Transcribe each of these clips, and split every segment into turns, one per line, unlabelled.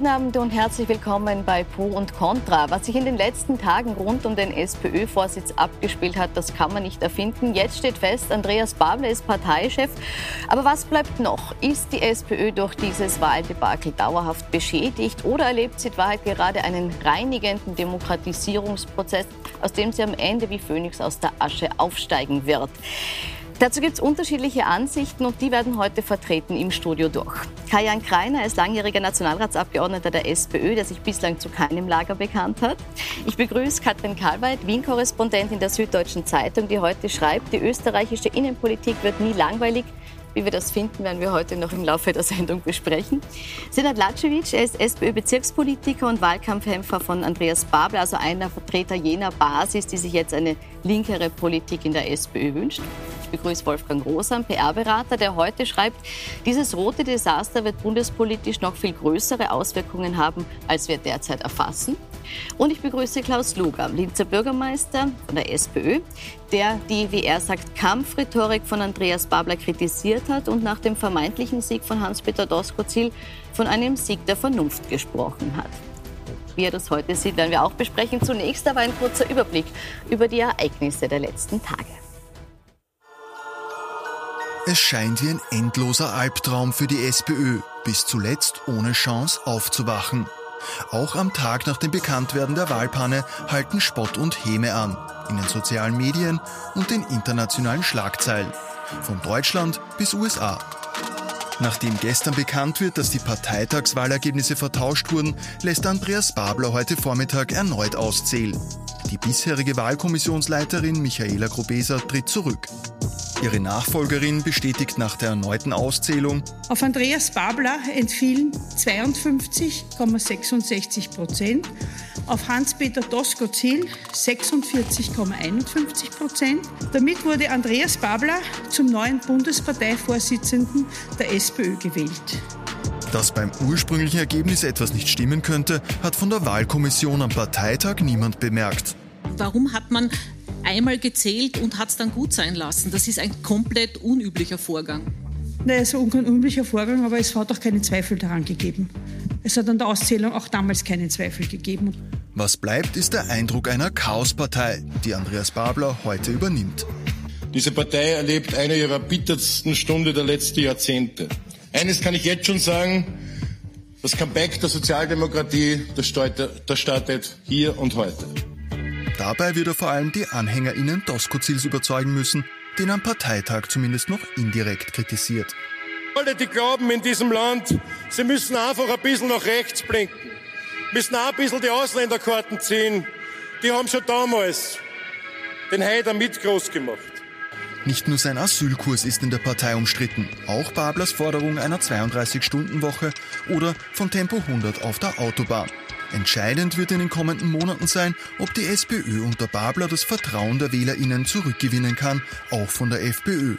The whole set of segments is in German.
Guten Abend und herzlich willkommen bei Pro und Contra. Was sich in den letzten Tagen rund um den SPÖ-Vorsitz abgespielt hat, das kann man nicht erfinden. Jetzt steht fest, Andreas Babler ist Parteichef. Aber was bleibt noch? Ist die SPÖ durch dieses Wahldebakel dauerhaft beschädigt oder erlebt sie in Wahrheit gerade einen reinigenden Demokratisierungsprozess, aus dem sie am Ende wie Phönix aus der Asche aufsteigen wird? Dazu gibt es unterschiedliche Ansichten und die werden heute vertreten im Studio durch. Kajan Kreiner ist langjähriger Nationalratsabgeordneter der SPÖ, der sich bislang zu keinem Lager bekannt hat. Ich begrüße Katrin Karlweit, Wien-Korrespondentin der Süddeutschen Zeitung, die heute schreibt, die österreichische Innenpolitik wird nie langweilig. Wie wir das finden, werden wir heute noch im Laufe der Sendung besprechen. Senat Lacevic, er ist SPÖ-Bezirkspolitiker und Wahlkampfkämpfer von Andreas Babel, also einer Vertreter jener Basis, die sich jetzt eine linkere Politik in der SPÖ wünscht begrüße Wolfgang Rosam, PR-Berater, der heute schreibt, dieses rote Desaster wird bundespolitisch noch viel größere Auswirkungen haben, als wir derzeit erfassen. Und ich begrüße Klaus Luger, Linzer Bürgermeister von der SPÖ, der die, wie er sagt, Kampfrhetorik von Andreas Babler kritisiert hat und nach dem vermeintlichen Sieg von Hans-Peter Doskozil von einem Sieg der Vernunft gesprochen hat. Wie er das heute sieht, werden wir auch besprechen. Zunächst aber ein kurzer Überblick über die Ereignisse der letzten Tage.
Es scheint wie ein endloser Albtraum für die SPÖ, bis zuletzt ohne Chance aufzuwachen. Auch am Tag nach dem Bekanntwerden der Wahlpanne halten Spott und Häme an, in den sozialen Medien und den internationalen Schlagzeilen, von Deutschland bis USA. Nachdem gestern bekannt wird, dass die Parteitagswahlergebnisse vertauscht wurden, lässt Andreas Babler heute Vormittag erneut auszählen. Die bisherige Wahlkommissionsleiterin Michaela Grobeser tritt zurück. Ihre Nachfolgerin bestätigt nach der erneuten Auszählung,
auf Andreas Babler entfielen 52,66 Prozent, auf Hans-Peter Doskozil 46,51 Prozent. Damit wurde Andreas Babler zum neuen Bundesparteivorsitzenden der SPÖ gewählt.
Dass beim ursprünglichen Ergebnis etwas nicht stimmen könnte, hat von der Wahlkommission am Parteitag niemand bemerkt.
Warum hat man einmal gezählt und hat es dann gut sein lassen. Das ist ein komplett unüblicher Vorgang.
Nein, so ein unüblicher Vorgang, aber es hat auch keinen Zweifel daran gegeben. Es hat an der Auszählung auch damals keinen Zweifel gegeben.
Was bleibt, ist der Eindruck einer Chaospartei, die Andreas Babler heute übernimmt.
Diese Partei erlebt eine ihrer bittersten Stunden der letzten Jahrzehnte. Eines kann ich jetzt schon sagen, das Comeback der Sozialdemokratie, das startet hier und heute.
Dabei wird er vor allem die AnhängerInnen Doskozils überzeugen müssen, den am Parteitag zumindest noch indirekt kritisiert.
Alle, die glauben in diesem Land, sie müssen einfach ein bisschen nach rechts blinken, müssen auch ein bisschen die Ausländerkarten ziehen, die haben schon damals den Haider mit groß gemacht.
Nicht nur sein Asylkurs ist in der Partei umstritten, auch Bablers Forderung einer 32-Stunden-Woche oder von Tempo 100 auf der Autobahn. Entscheidend wird in den kommenden Monaten sein, ob die SPÖ unter Babler das Vertrauen der WählerInnen zurückgewinnen kann, auch von der FPÖ,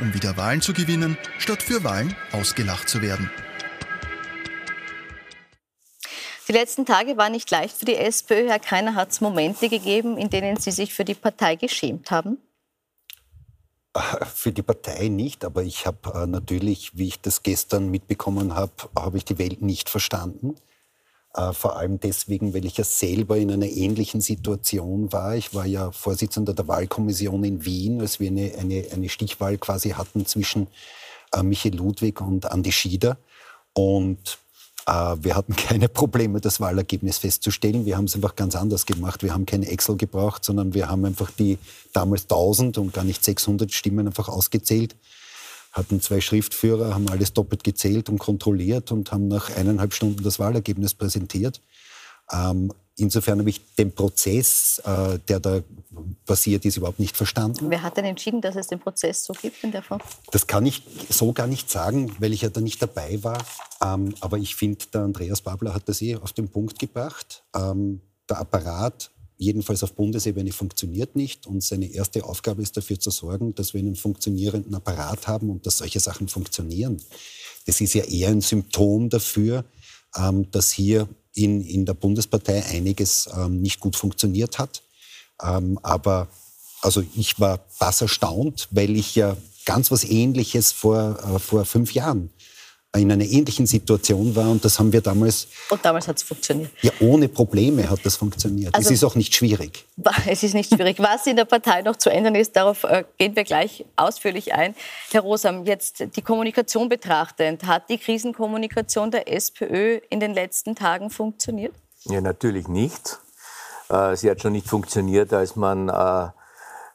um wieder Wahlen zu gewinnen, statt für Wahlen ausgelacht zu werden.
Die letzten Tage waren nicht leicht für die SPÖ. Herr Kreiner, hat es Momente gegeben, in denen Sie sich für die Partei geschämt haben?
Für die Partei nicht, aber ich habe äh, natürlich, wie ich das gestern mitbekommen habe, habe ich die Welt nicht verstanden. Äh, vor allem deswegen, weil ich ja selber in einer ähnlichen Situation war. Ich war ja Vorsitzender der Wahlkommission in Wien, als wir eine, eine, eine Stichwahl quasi hatten zwischen äh, Michael Ludwig und Andi Schieder. Und äh, wir hatten keine Probleme, das Wahlergebnis festzustellen. Wir haben es einfach ganz anders gemacht. Wir haben keine Excel gebraucht, sondern wir haben einfach die damals 1000 und gar nicht 600 Stimmen einfach ausgezählt hatten zwei Schriftführer, haben alles doppelt gezählt und kontrolliert und haben nach eineinhalb Stunden das Wahlergebnis präsentiert. Ähm, insofern habe ich den Prozess, äh, der da passiert ist, überhaupt nicht verstanden.
Wer hat denn entschieden, dass es den Prozess so gibt in der Form?
Das kann ich so gar nicht sagen, weil ich ja da nicht dabei war. Ähm, aber ich finde, der Andreas Babler hat das eh auf den Punkt gebracht. Ähm, der Apparat jedenfalls auf Bundesebene funktioniert nicht. Und seine erste Aufgabe ist dafür zu sorgen, dass wir einen funktionierenden Apparat haben und dass solche Sachen funktionieren. Das ist ja eher ein Symptom dafür, ähm, dass hier in, in der Bundespartei einiges ähm, nicht gut funktioniert hat. Ähm, aber also ich war bass erstaunt, weil ich ja ganz was Ähnliches vor, äh, vor fünf Jahren in einer ähnlichen Situation war und das haben wir damals.
Und damals hat es funktioniert.
Ja, ohne Probleme hat das funktioniert. Also, es ist auch nicht schwierig.
Es ist nicht schwierig. Was in der Partei noch zu ändern ist, darauf äh, gehen wir gleich ausführlich ein. Herr Rosam, jetzt die Kommunikation betrachtend, hat die Krisenkommunikation der SPÖ in den letzten Tagen funktioniert?
Ja, natürlich nicht. Äh, sie hat schon nicht funktioniert, als man äh,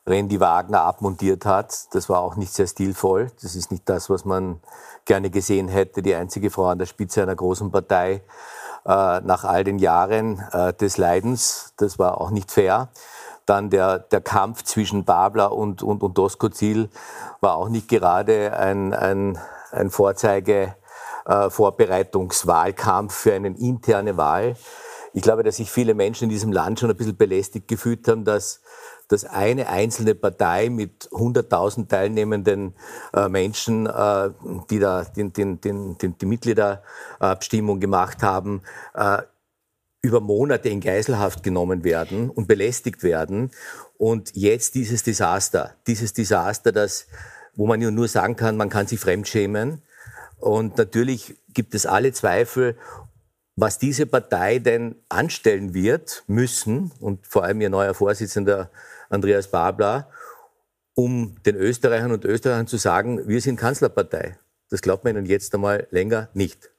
Randy Wagner abmontiert hat. Das war auch nicht sehr stilvoll. Das ist nicht das, was man gerne gesehen hätte. Die einzige Frau an der Spitze einer großen Partei äh, nach all den Jahren äh, des Leidens. Das war auch nicht fair. Dann der, der Kampf zwischen Babler und, und, und Doskozil war auch nicht gerade ein, ein, ein Vorzeige, äh, für eine interne Wahl. Ich glaube, dass sich viele Menschen in diesem Land schon ein bisschen belästigt gefühlt haben, dass dass eine einzelne Partei mit 100.000 teilnehmenden äh, Menschen, äh, die da den, den, den, den, die Mitgliederabstimmung gemacht haben, äh, über Monate in Geiselhaft genommen werden und belästigt werden. Und jetzt dieses Desaster, dieses Desaster, das, wo man ja nur sagen kann, man kann sich fremdschämen. Und natürlich gibt es alle Zweifel, was diese Partei denn anstellen wird, müssen, und vor allem ihr neuer Vorsitzender Andreas Babler, um den Österreichern und Österreichern zu sagen, wir sind Kanzlerpartei. Das glaubt man ihnen jetzt einmal länger nicht.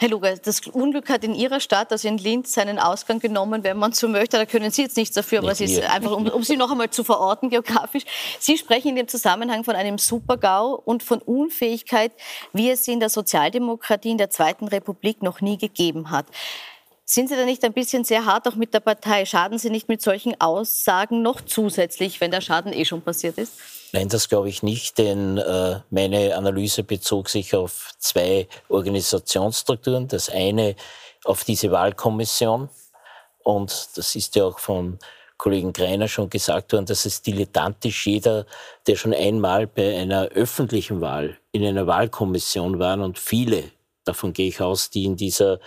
Herr Luger, das Unglück hat in Ihrer Stadt, also in Linz, seinen Ausgang genommen, wenn man so möchte. Da können Sie jetzt nichts dafür, aber es ist einfach, um, um, Sie noch einmal zu verorten geografisch. Sie sprechen in dem Zusammenhang von einem Supergau und von Unfähigkeit, wie es sie in der Sozialdemokratie in der Zweiten Republik noch nie gegeben hat. Sind Sie da nicht ein bisschen sehr hart auch mit der Partei? Schaden Sie nicht mit solchen Aussagen noch zusätzlich, wenn der Schaden eh schon passiert ist?
Nein, das glaube ich nicht, denn äh, meine Analyse bezog sich auf zwei Organisationsstrukturen. Das eine auf diese Wahlkommission und das ist ja auch vom Kollegen Greiner schon gesagt worden, dass es dilettantisch jeder, der schon einmal bei einer öffentlichen Wahl in einer Wahlkommission war und viele, davon gehe ich aus, die in dieser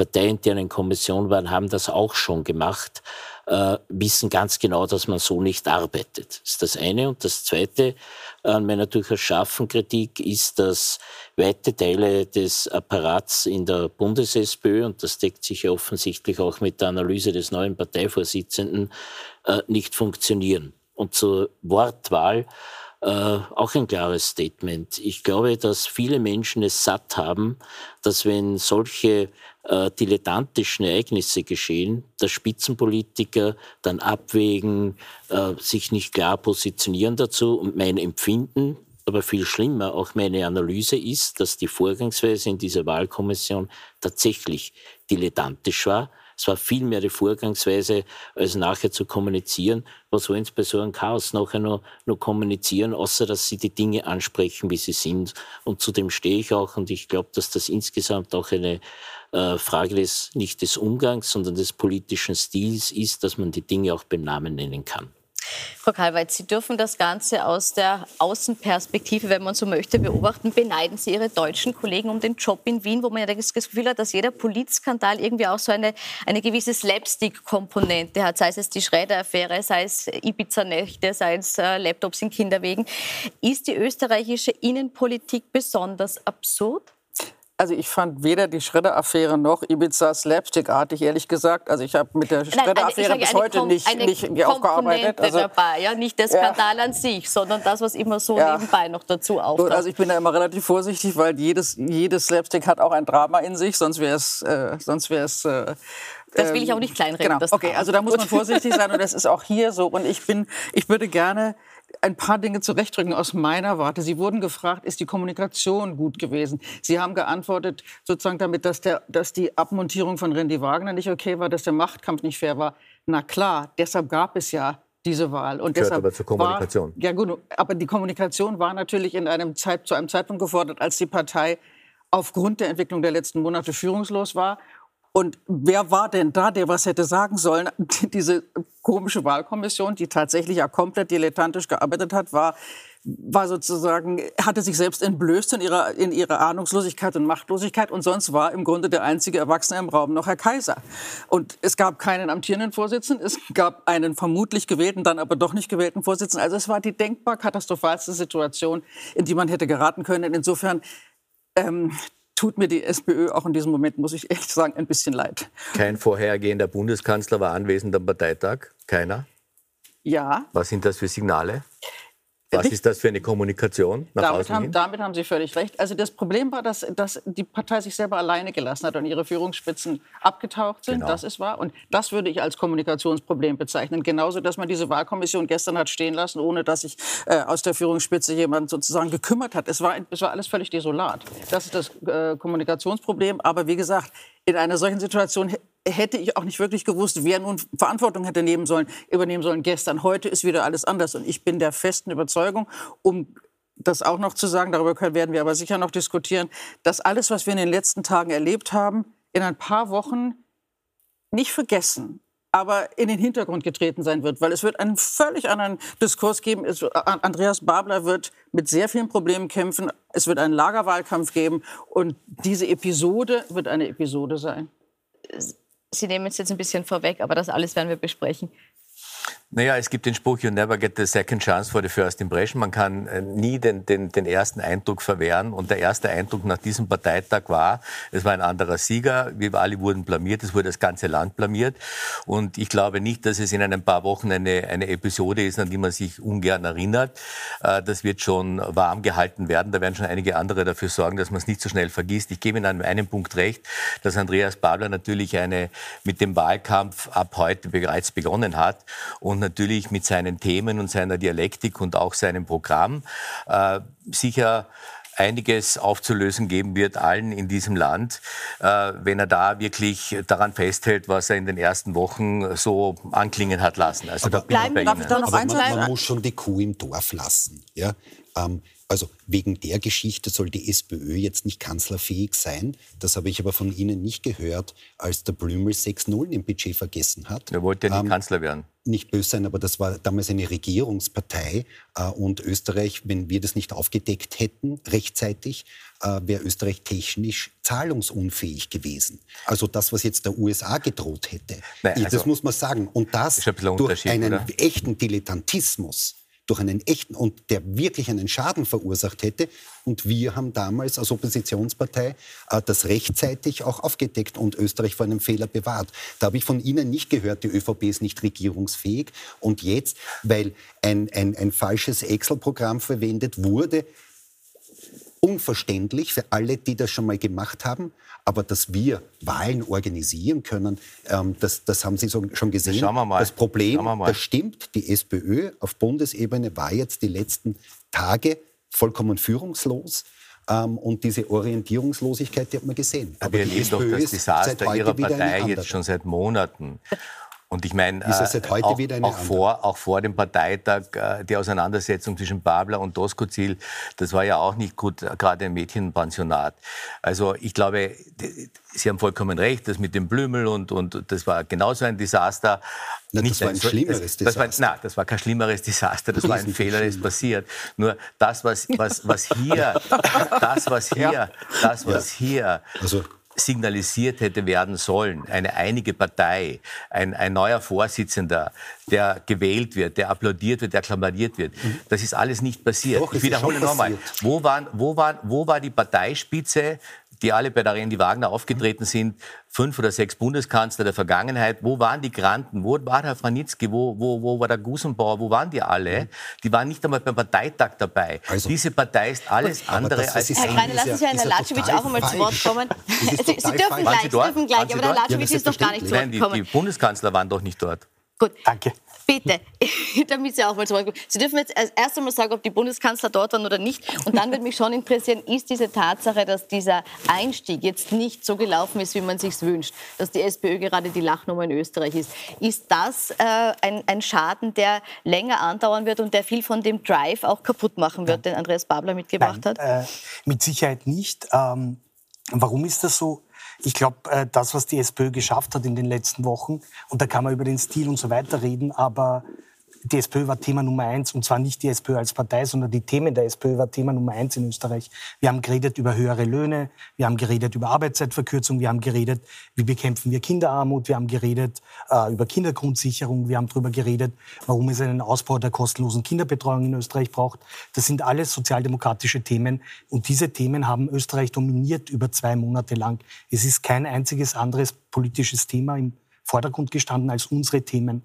parteiinternen Kommission waren, haben das auch schon gemacht, äh, wissen ganz genau, dass man so nicht arbeitet. Das ist das eine. Und das zweite an meiner durchaus scharfen Kritik ist, dass weite Teile des Apparats in der Bundes-SPÖ, und das deckt sich ja offensichtlich auch mit der Analyse des neuen Parteivorsitzenden, äh, nicht funktionieren. Und zur Wortwahl äh, auch ein klares Statement. Ich glaube, dass viele Menschen es satt haben, dass wenn solche äh, dilettantischen Ereignisse geschehen, dass Spitzenpolitiker dann abwägen, äh, sich nicht klar positionieren dazu. Und mein Empfinden, aber viel schlimmer, auch meine Analyse ist, dass die Vorgangsweise in dieser Wahlkommission tatsächlich dilettantisch war es war viel mehr die Vorgangsweise, als nachher zu kommunizieren. Was wollen Sie bei so einem Chaos nachher noch, noch kommunizieren, außer dass Sie die Dinge ansprechen, wie sie sind. Und zu dem stehe ich auch. Und ich glaube, dass das insgesamt auch eine äh, Frage des, nicht des Umgangs, sondern des politischen Stils ist, dass man die Dinge auch beim Namen nennen kann.
Frau Kalweit, Sie dürfen das Ganze aus der Außenperspektive, wenn man so möchte, beobachten. Beneiden Sie Ihre deutschen Kollegen um den Job in Wien, wo man ja das Gefühl hat, dass jeder Polizskandal irgendwie auch so eine, eine gewisse Slapstick-Komponente hat, sei es die Schreider-Affäre, sei es Ibiza-Nächte, sei es äh, Laptops in Kinderwegen. Ist die österreichische Innenpolitik besonders absurd?
Also ich fand weder die Schredder-Affäre noch Ibiza slapstickartig, ehrlich gesagt. Also ich habe mit der Schredder-Affäre bis heute nicht, nicht, nicht aufgearbeitet.
Also, dabei, ja? Nicht der Skandal ja. an sich, sondern das, was immer so ja. nebenbei noch dazu auftaucht.
Also ich bin da immer relativ vorsichtig, weil jedes, jedes Slapstick hat auch ein Drama in sich, sonst wäre es... Äh, sonst wär's, äh,
das will ich auch nicht kleinreden.
Genau. okay, also da muss man vorsichtig sein und das ist auch hier so. Und ich bin, ich würde gerne ein paar Dinge zurechtrücken aus meiner Warte. Sie wurden gefragt, ist die Kommunikation gut gewesen? Sie haben geantwortet sozusagen damit, dass, der, dass die Abmontierung von Randy Wagner nicht okay war, dass der Machtkampf nicht fair war. Na klar, deshalb gab es ja diese Wahl.
Und Gehört deshalb aber zur Kommunikation.
War, ja gut, aber die Kommunikation war natürlich in einem Zeit, zu einem Zeitpunkt gefordert, als die Partei aufgrund der Entwicklung der letzten Monate führungslos war und wer war denn da, der was hätte sagen sollen? Diese komische Wahlkommission, die tatsächlich ja komplett dilettantisch gearbeitet hat, war war sozusagen, hatte sich selbst entblößt in ihrer, in ihrer Ahnungslosigkeit und Machtlosigkeit und sonst war im Grunde der einzige Erwachsene im Raum noch Herr Kaiser. Und es gab keinen amtierenden Vorsitzenden, es gab einen vermutlich gewählten, dann aber doch nicht gewählten Vorsitzenden. Also es war die denkbar katastrophalste Situation, in die man hätte geraten können. Insofern ähm, tut mir die SPÖ auch in diesem Moment, muss ich ehrlich sagen, ein bisschen leid.
Kein vorhergehender Bundeskanzler war anwesend am Parteitag? Keiner?
Ja.
Was sind das für Signale? Was ist das für eine Kommunikation
nach damit außen haben, hin? Damit haben Sie völlig recht. Also das Problem war, dass, dass die Partei sich selber alleine gelassen hat und ihre Führungsspitzen abgetaucht sind. Genau. Das ist wahr. Und das würde ich als Kommunikationsproblem bezeichnen. Genauso, dass man diese Wahlkommission gestern hat stehen lassen, ohne dass sich äh, aus der Führungsspitze jemand sozusagen gekümmert hat. Es war, es war alles völlig desolat. Das ist das äh, Kommunikationsproblem. Aber wie gesagt, in einer solchen Situation hätte ich auch nicht wirklich gewusst, wer nun Verantwortung hätte nehmen sollen, übernehmen sollen gestern. Heute ist wieder alles anders. Und ich bin der festen Überzeugung, um das auch noch zu sagen, darüber werden wir aber sicher noch diskutieren, dass alles, was wir in den letzten Tagen erlebt haben, in ein paar Wochen nicht vergessen, aber in den Hintergrund getreten sein wird, weil es wird einen völlig anderen Diskurs geben. Andreas Babler wird mit sehr vielen Problemen kämpfen. Es wird einen Lagerwahlkampf geben und diese Episode wird eine Episode sein.
Sie nehmen es jetzt ein bisschen vorweg, aber das alles werden wir besprechen.
Naja, es gibt den Spruch, you never get the second chance for the first impression. Man kann äh, nie den, den, den ersten Eindruck verwehren. Und der erste Eindruck nach diesem Parteitag war, es war ein anderer Sieger. Wir alle wurden blamiert. Es wurde das ganze Land blamiert. Und ich glaube nicht, dass es in ein paar Wochen eine, eine Episode ist, an die man sich ungern erinnert. Äh, das wird schon warm gehalten werden. Da werden schon einige andere dafür sorgen, dass man es nicht so schnell vergisst. Ich gebe Ihnen an einem Punkt recht, dass Andreas Babler natürlich eine, mit dem Wahlkampf ab heute bereits begonnen hat und natürlich mit seinen Themen und seiner Dialektik und auch seinem Programm äh, sicher einiges aufzulösen geben wird, allen in diesem Land, äh, wenn er da wirklich daran festhält, was er in den ersten Wochen so anklingen hat lassen. Also
aber, da bin ich bei Ihnen. Aber man, man, muss schon die Kuh im Dorf lassen. Ja? Ähm, also wegen der Geschichte soll die SPÖ jetzt nicht kanzlerfähig sein. Das habe ich aber von Ihnen nicht gehört, als der Blümel 6-0 im Budget vergessen hat.
Er wollte ja nicht ähm, Kanzler werden.
Nicht böse sein, aber das war damals eine Regierungspartei. Äh, und Österreich, wenn wir das nicht aufgedeckt hätten rechtzeitig, äh, wäre Österreich technisch zahlungsunfähig gewesen. Also das, was jetzt der USA gedroht hätte. Nein, also das muss man sagen. Und das ein durch einen oder? echten Dilettantismus durch einen echten und der wirklich einen Schaden verursacht hätte. Und wir haben damals als Oppositionspartei äh, das rechtzeitig auch aufgedeckt und Österreich vor einem Fehler bewahrt. Da habe ich von Ihnen nicht gehört, die ÖVP ist nicht regierungsfähig. Und jetzt, weil ein, ein, ein falsches Excel-Programm verwendet wurde, unverständlich für alle, die das schon mal gemacht haben. Aber dass wir Wahlen organisieren können, ähm, das, das haben Sie so, schon gesehen.
Schauen wir mal.
Das Problem, das stimmt, die SPÖ auf Bundesebene war jetzt die letzten Tage vollkommen führungslos. Ähm, und diese Orientierungslosigkeit, die hat man gesehen.
Aber wir erleben doch das Desaster Ihrer Partei jetzt schon seit Monaten. Und ich meine, äh, auch, auch, vor, auch vor dem Parteitag, äh, die Auseinandersetzung zwischen Babler und Doskozil, das war ja auch nicht gut, gerade im Mädchenpensionat. Also ich glaube, Sie haben vollkommen recht, das mit dem Blümel und, und das war genauso ein Desaster.
Na, das war ein schlimmeres
das, das Desaster. War, na, das war kein schlimmeres Desaster, das war ein Fehler, der ist passiert. Nur das, was, was, was hier, das, was hier, das, was hier also, signalisiert hätte werden sollen, eine einige Partei, ein, ein neuer Vorsitzender, der gewählt wird, der applaudiert wird, der akklamiert wird. Mhm. Das ist alles nicht passiert. Doch, ich wiederhole nochmal. Wo, waren, wo, waren, wo war die Parteispitze die alle bei der Randy Wagner aufgetreten sind, fünf oder sechs Bundeskanzler der Vergangenheit, wo waren die Granten, wo war Herr Franitzky, wo, wo, wo war der Gusenbauer, wo waren die alle? Die waren nicht einmal beim Parteitag dabei. Also, Diese Partei ist alles andere
als... Herr Kreiner, lassen Sie Herrn Latschewitsch auch einmal zu Wort kommen. Sie, Sie dürfen gleich, Sie dürfen gleich, aber der Latschewitsch ist doch gar nicht zu Wort
gekommen. Die, die Bundeskanzler waren doch nicht dort.
Gut. Danke. Bitte, damit Sie auch mal zurückkommen. Sie dürfen jetzt erst einmal sagen, ob die Bundeskanzler dort waren oder nicht. Und dann würde mich schon interessieren, ist diese Tatsache, dass dieser Einstieg jetzt nicht so gelaufen ist, wie man sich wünscht, dass die SPÖ gerade die Lachnummer in Österreich ist, ist das äh, ein, ein, Schaden, der länger andauern wird und der viel von dem Drive auch kaputt machen wird, den Andreas Babler mitgebracht Nein, hat? Äh,
mit Sicherheit nicht. Ähm, warum ist das so? Ich glaube, äh, das, was die SPÖ geschafft hat in den letzten Wochen, und da kann man über den Stil und so weiter reden, aber die SPÖ war Thema Nummer eins und zwar nicht die SPÖ als Partei, sondern die Themen der SPÖ war Thema Nummer eins in Österreich. Wir haben geredet über höhere Löhne, wir haben geredet über Arbeitszeitverkürzung, wir haben geredet, wie bekämpfen wir Kinderarmut, wir haben geredet äh, über Kindergrundsicherung, wir haben darüber geredet, warum es einen Ausbau der kostenlosen Kinderbetreuung in Österreich braucht. Das sind alles sozialdemokratische Themen und diese Themen haben Österreich dominiert über zwei Monate lang. Es ist kein einziges anderes politisches Thema im Vordergrund gestanden als unsere Themen.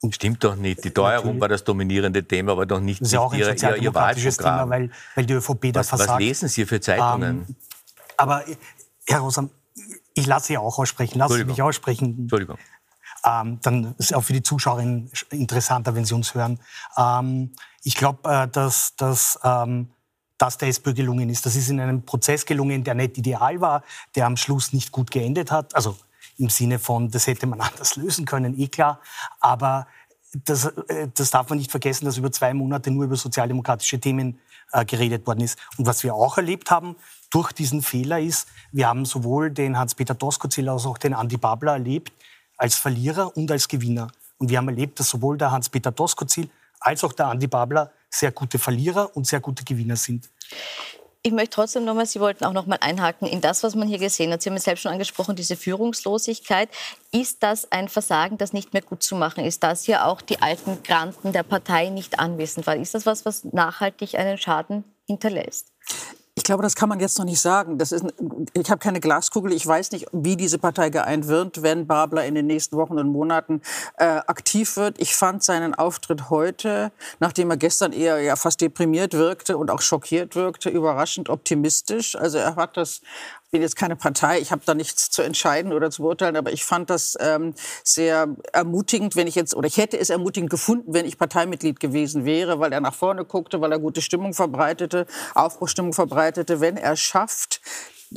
Und Stimmt doch nicht. Die Teuerung Natürlich. war das dominierende Thema, aber doch nicht,
das ist ja auch ein ihr, ihr, ihr Thema, weil, weil die ÖVP da
was,
versagt.
Was lesen Sie für Zeitungen? Ähm,
aber Herr Rosam, ich lasse Sie auch aussprechen. Lassen Sie mich aussprechen.
Entschuldigung.
Ähm, dann ist es auch für die Zuschauerinnen interessanter, wenn Sie uns hören. Ähm, ich glaube, äh, dass, dass ähm, das der SPÖ gelungen ist. Das ist in einem Prozess gelungen, der nicht ideal war, der am Schluss nicht gut geendet hat. Also im Sinne von, das hätte man anders lösen können, eh klar. Aber das, äh, das darf man nicht vergessen, dass über zwei Monate nur über sozialdemokratische Themen äh, geredet worden ist. Und was wir auch erlebt haben durch diesen Fehler ist, wir haben sowohl den Hans-Peter Doskozil als auch den Andi Babler erlebt als Verlierer und als Gewinner. Und wir haben erlebt, dass sowohl der Hans-Peter Doskozil als auch der Andi Babler sehr gute Verlierer und sehr gute Gewinner sind.
Ich möchte trotzdem nochmal, Sie wollten auch nochmal einhaken in das, was man hier gesehen hat. Sie haben es selbst schon angesprochen, diese Führungslosigkeit. Ist das ein Versagen, das nicht mehr gut zu machen ist, dass hier auch die alten Granten der Partei nicht anwesend waren? Ist das was, was nachhaltig einen Schaden hinterlässt?
Ich glaube, das kann man jetzt noch nicht sagen. Das ist, ich habe keine Glaskugel. Ich weiß nicht, wie diese Partei geeint wird, wenn Babler in den nächsten Wochen und Monaten äh, aktiv wird. Ich fand seinen Auftritt heute, nachdem er gestern eher ja, fast deprimiert wirkte und auch schockiert wirkte, überraschend optimistisch. Also er hat das bin jetzt keine Partei, ich habe da nichts zu entscheiden oder zu beurteilen, aber ich fand das ähm, sehr ermutigend, wenn ich jetzt, oder ich hätte es ermutigend gefunden, wenn ich Parteimitglied gewesen wäre, weil er nach vorne guckte, weil er gute Stimmung verbreitete, Aufbruchstimmung verbreitete, wenn er schafft,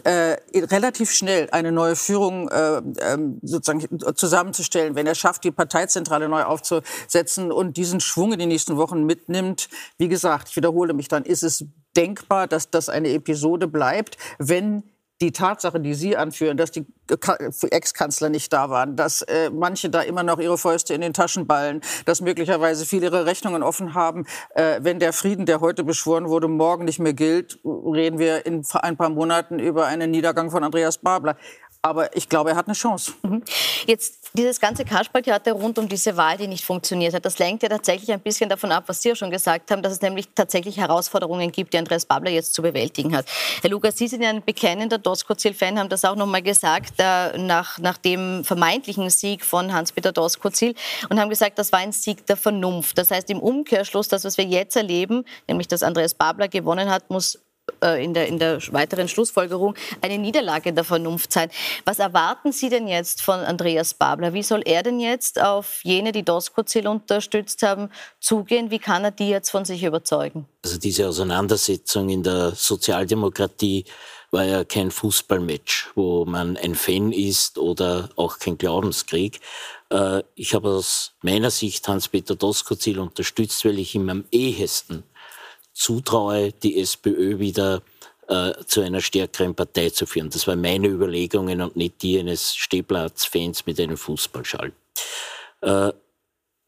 äh, relativ schnell eine neue Führung äh, äh, sozusagen zusammenzustellen, wenn er schafft, die Parteizentrale neu aufzusetzen und diesen Schwung in den nächsten Wochen mitnimmt. Wie gesagt, ich wiederhole mich dann, ist es denkbar, dass das eine Episode bleibt, wenn die Tatsache, die Sie anführen, dass die Ex-Kanzler nicht da waren, dass äh, manche da immer noch ihre Fäuste in den Taschen ballen, dass möglicherweise viele ihre Rechnungen offen haben. Äh, wenn der Frieden, der heute beschworen wurde, morgen nicht mehr gilt, reden wir in ein paar Monaten über einen Niedergang von Andreas Babler. Aber ich glaube, er hat eine Chance.
Mhm. Jetzt dieses ganze Kasperltheater rund um diese Wahl, die nicht funktioniert hat, das lenkt ja tatsächlich ein bisschen davon ab, was Sie ja schon gesagt haben, dass es nämlich tatsächlich Herausforderungen gibt, die Andreas Babler jetzt zu bewältigen hat. Herr Lukas, Sie sind ja ein bekennender Doskozil-Fan, haben das auch noch mal gesagt, äh, nach, nach dem vermeintlichen Sieg von Hans-Peter Doskozil und haben gesagt, das war ein Sieg der Vernunft. Das heißt im Umkehrschluss, das, was wir jetzt erleben, nämlich dass Andreas Babler gewonnen hat, muss in der, in der weiteren Schlussfolgerung eine Niederlage der Vernunft sein. Was erwarten Sie denn jetzt von Andreas Babler? Wie soll er denn jetzt auf jene, die Doskozil unterstützt haben, zugehen? Wie kann er die jetzt von sich überzeugen?
Also diese Auseinandersetzung in der Sozialdemokratie war ja kein Fußballmatch, wo man ein Fan ist oder auch kein Glaubenskrieg. Äh, ich habe aus meiner Sicht Hans-Peter Doskozil unterstützt, weil ich ihm am ehesten zutraue, die SPÖ wieder äh, zu einer stärkeren Partei zu führen. Das waren meine Überlegungen und nicht die eines Stehplatzfans mit einem Fußballschall. Äh,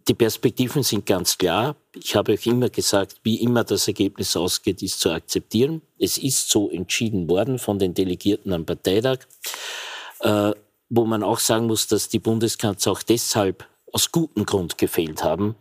die Perspektiven sind ganz klar. Ich habe euch immer gesagt, wie immer das Ergebnis ausgeht, ist zu akzeptieren. Es ist so entschieden worden von den Delegierten am Parteitag, äh, wo man auch sagen muss, dass die Bundeskanzler auch deshalb aus gutem Grund gefehlt haben,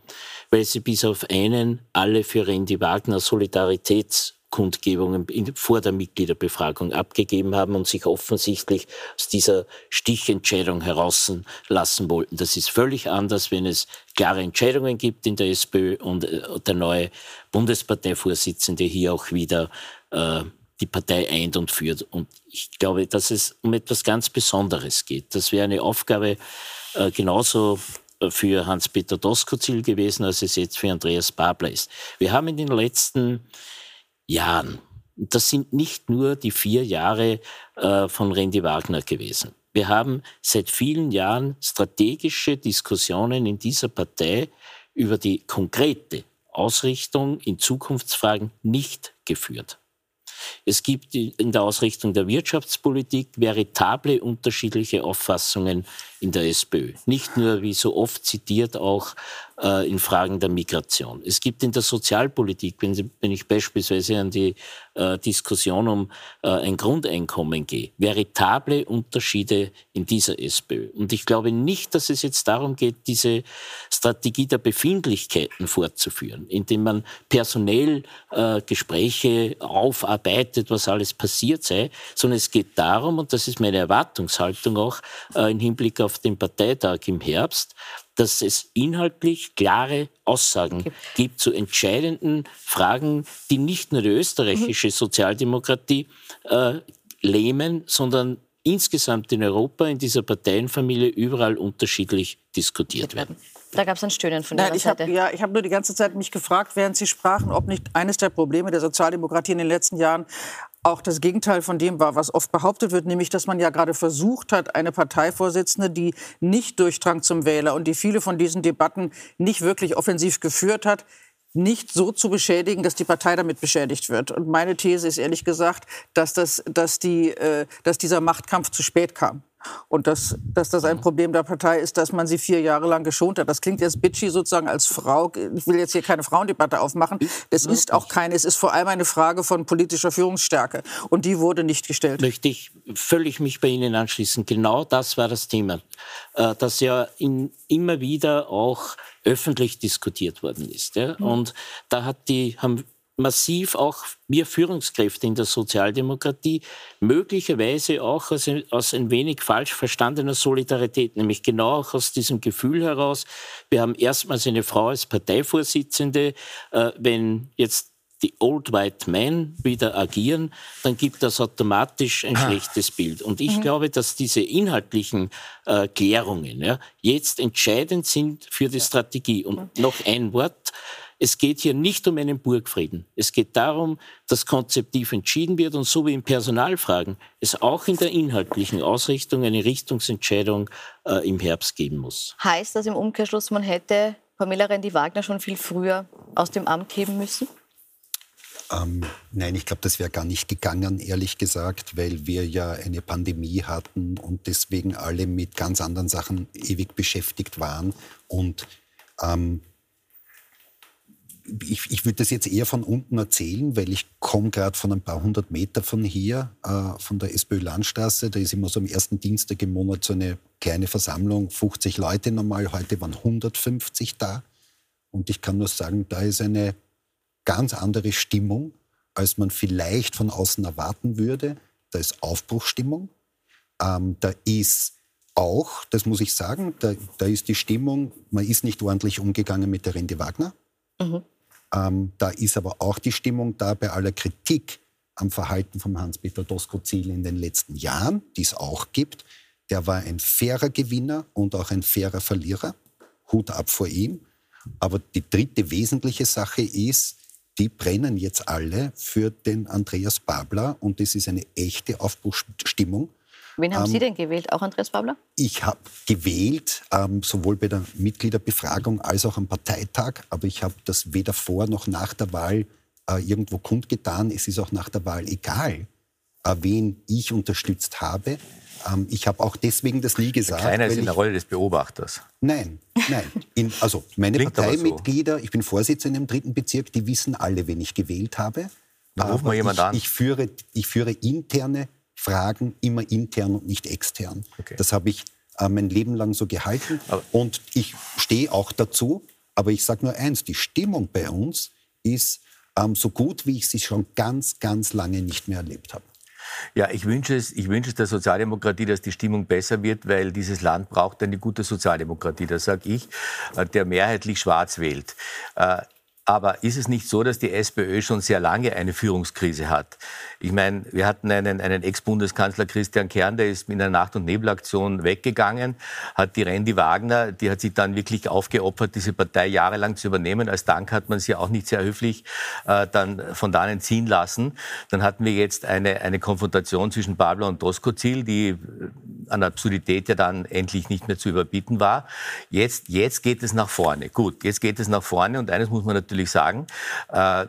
weil sie bis auf einen alle für Randy Wagner Solidaritätskundgebungen vor der Mitgliederbefragung abgegeben haben und sich offensichtlich aus dieser Stichentscheidung herauslassen wollten. Das ist völlig anders, wenn es klare Entscheidungen gibt in der SPÖ und äh, der neue Bundesparteivorsitzende hier auch wieder äh, die Partei eint und führt. Und ich glaube, dass es um etwas ganz Besonderes geht. Das wäre eine Aufgabe äh, genauso für Hans-Peter Doskozil gewesen, als es jetzt für Andreas Babler ist. Wir haben in den letzten Jahren, das sind nicht nur die vier Jahre äh, von Randy Wagner gewesen. Wir haben seit vielen Jahren strategische Diskussionen in dieser Partei über die konkrete Ausrichtung in Zukunftsfragen nicht geführt. Es gibt in der Ausrichtung der Wirtschaftspolitik veritable unterschiedliche Auffassungen in der SPÖ. Nicht nur, wie so oft zitiert, auch äh, in Fragen der Migration. Es gibt in der Sozialpolitik, wenn, wenn ich beispielsweise an die äh, Diskussion um äh, ein Grundeinkommen gehe, veritable Unterschiede in dieser SPÖ. Und ich glaube nicht, dass es jetzt darum geht, diese Strategie der Befindlichkeiten fortzuführen, indem man personell äh, Gespräche aufarbeitet, was alles passiert sei, sondern es geht darum, und das ist meine Erwartungshaltung auch äh, im Hinblick auf den Parteitag im Herbst, dass es inhaltlich klare Aussagen gibt. gibt zu entscheidenden Fragen, die nicht nur die österreichische mhm. Sozialdemokratie äh, lähmen, sondern insgesamt in Europa, in dieser Parteienfamilie überall unterschiedlich diskutiert werden.
Da gab es ein Stöhnen von
ich Seite. Hab, ja, ich habe nur die ganze Zeit mich gefragt, während Sie sprachen, ob nicht eines der Probleme der Sozialdemokratie in den letzten Jahren auch das Gegenteil von dem war, was oft behauptet wird, nämlich dass man ja gerade versucht hat, eine Parteivorsitzende, die nicht durchdrang zum Wähler und die viele von diesen Debatten nicht wirklich offensiv geführt hat, nicht so zu beschädigen, dass die Partei damit beschädigt wird. Und meine These ist ehrlich gesagt, dass, das, dass, die, äh, dass dieser Machtkampf zu spät kam. Und dass, dass das ein Problem der Partei ist, dass man sie vier Jahre lang geschont hat. Das klingt jetzt bitchy sozusagen als Frau. Ich will jetzt hier keine Frauendebatte aufmachen. Das ist auch keine. Es ist vor allem eine Frage von politischer Führungsstärke. Und die wurde nicht gestellt.
Möchte ich völlig mich bei Ihnen anschließen. Genau das war das Thema, äh, das ja in, immer wieder auch öffentlich diskutiert worden ist. Ja? Mhm. Und da hat die, haben massiv auch wir Führungskräfte in der Sozialdemokratie möglicherweise auch aus ein, aus ein, wenig falsch verstandener Solidarität, nämlich genau auch aus diesem Gefühl heraus, wir haben erstmals eine Frau als Parteivorsitzende, äh, wenn jetzt die Old White Men wieder agieren, dann gibt das automatisch ein ah. schlechtes Bild. Und ich mhm. glaube, dass diese inhaltlichen äh, Klärungen ja, jetzt entscheidend sind für die Strategie. Und noch ein Wort es geht hier nicht um einen Burgfrieden. Es geht darum, dass konzeptiv entschieden wird und so wie in Personalfragen es auch in der inhaltlichen Ausrichtung eine Richtungsentscheidung äh, im Herbst geben muss.
Heißt das im Umkehrschluss, man hätte Pamela Rendi-Wagner schon viel früher aus dem Amt heben müssen?
Ähm, nein, ich glaube, das wäre gar nicht gegangen, ehrlich gesagt, weil wir ja eine Pandemie hatten und deswegen alle mit ganz anderen Sachen ewig beschäftigt waren. Und ähm, ich, ich würde das jetzt eher von unten erzählen, weil ich komme gerade von ein paar hundert Meter von hier, äh, von der SPÖ-Landstraße. Da ist immer so am ersten Dienstag im Monat so eine kleine Versammlung, 50 Leute normal. Heute waren 150 da. Und ich kann nur sagen, da ist eine ganz andere Stimmung, als man vielleicht von außen erwarten würde. Da ist Aufbruchstimmung. Ähm, da ist auch, das muss ich sagen, da, da, ist die Stimmung, man ist nicht ordentlich umgegangen mit der Rente Wagner. Mhm. Ähm, da ist aber auch die Stimmung da bei aller Kritik am Verhalten von Hans-Peter Doskozil in den letzten Jahren, die es auch gibt. Der war ein fairer Gewinner und auch ein fairer Verlierer. Hut ab vor ihm. Aber die dritte wesentliche Sache ist, die brennen jetzt alle für den Andreas Babler und das ist eine echte Aufbruchsstimmung.
Wen haben ähm, Sie denn gewählt? Auch Andreas Babler?
Ich habe gewählt, ähm, sowohl bei der Mitgliederbefragung als auch am Parteitag. Aber ich habe das weder vor noch nach der Wahl äh, irgendwo kundgetan. Es ist auch nach der Wahl egal, äh, wen ich unterstützt habe. Ähm, ich habe auch deswegen das nie gesagt.
Keiner ist in der Rolle des Beobachters.
Nein, nein. In, also meine Klingt Parteimitglieder, so. ich bin Vorsitzender im dritten Bezirk, die wissen alle, wen ich gewählt habe.
Da ruft man jemand
ich,
an.
Ich führe, ich führe interne Fragen immer intern und nicht extern. Okay. Das habe ich äh, mein Leben lang so gehalten aber und ich stehe auch dazu. Aber ich sage nur eins, die Stimmung bei uns ist ähm, so gut, wie ich sie schon ganz, ganz lange nicht mehr erlebt habe.
Ja, ich wünsche es, ich wünsche es der Sozialdemokratie, dass die Stimmung besser wird, weil dieses Land braucht eine gute Sozialdemokratie. Das sage ich, äh, der mehrheitlich schwarz wählt. Aber ist es nicht so, dass die SPÖ schon sehr lange eine Führungskrise hat? Ich meine, wir hatten einen, einen Ex-Bundeskanzler Christian Kern, der ist in einer Nacht- und Nebelaktion weggegangen, hat die Randy Wagner, die hat sich dann wirklich aufgeopfert, diese Partei jahrelang zu übernehmen. Als Dank hat man sie auch nicht sehr höflich äh, dann von dannen ziehen lassen. Dann hatten wir jetzt eine, eine Konfrontation zwischen Pablo und Doskozil, die äh, an Absurdität ja dann endlich nicht mehr zu überbieten war. Jetzt, jetzt geht es nach vorne. Gut, jetzt geht es nach vorne und eines muss man natürlich sagen, äh,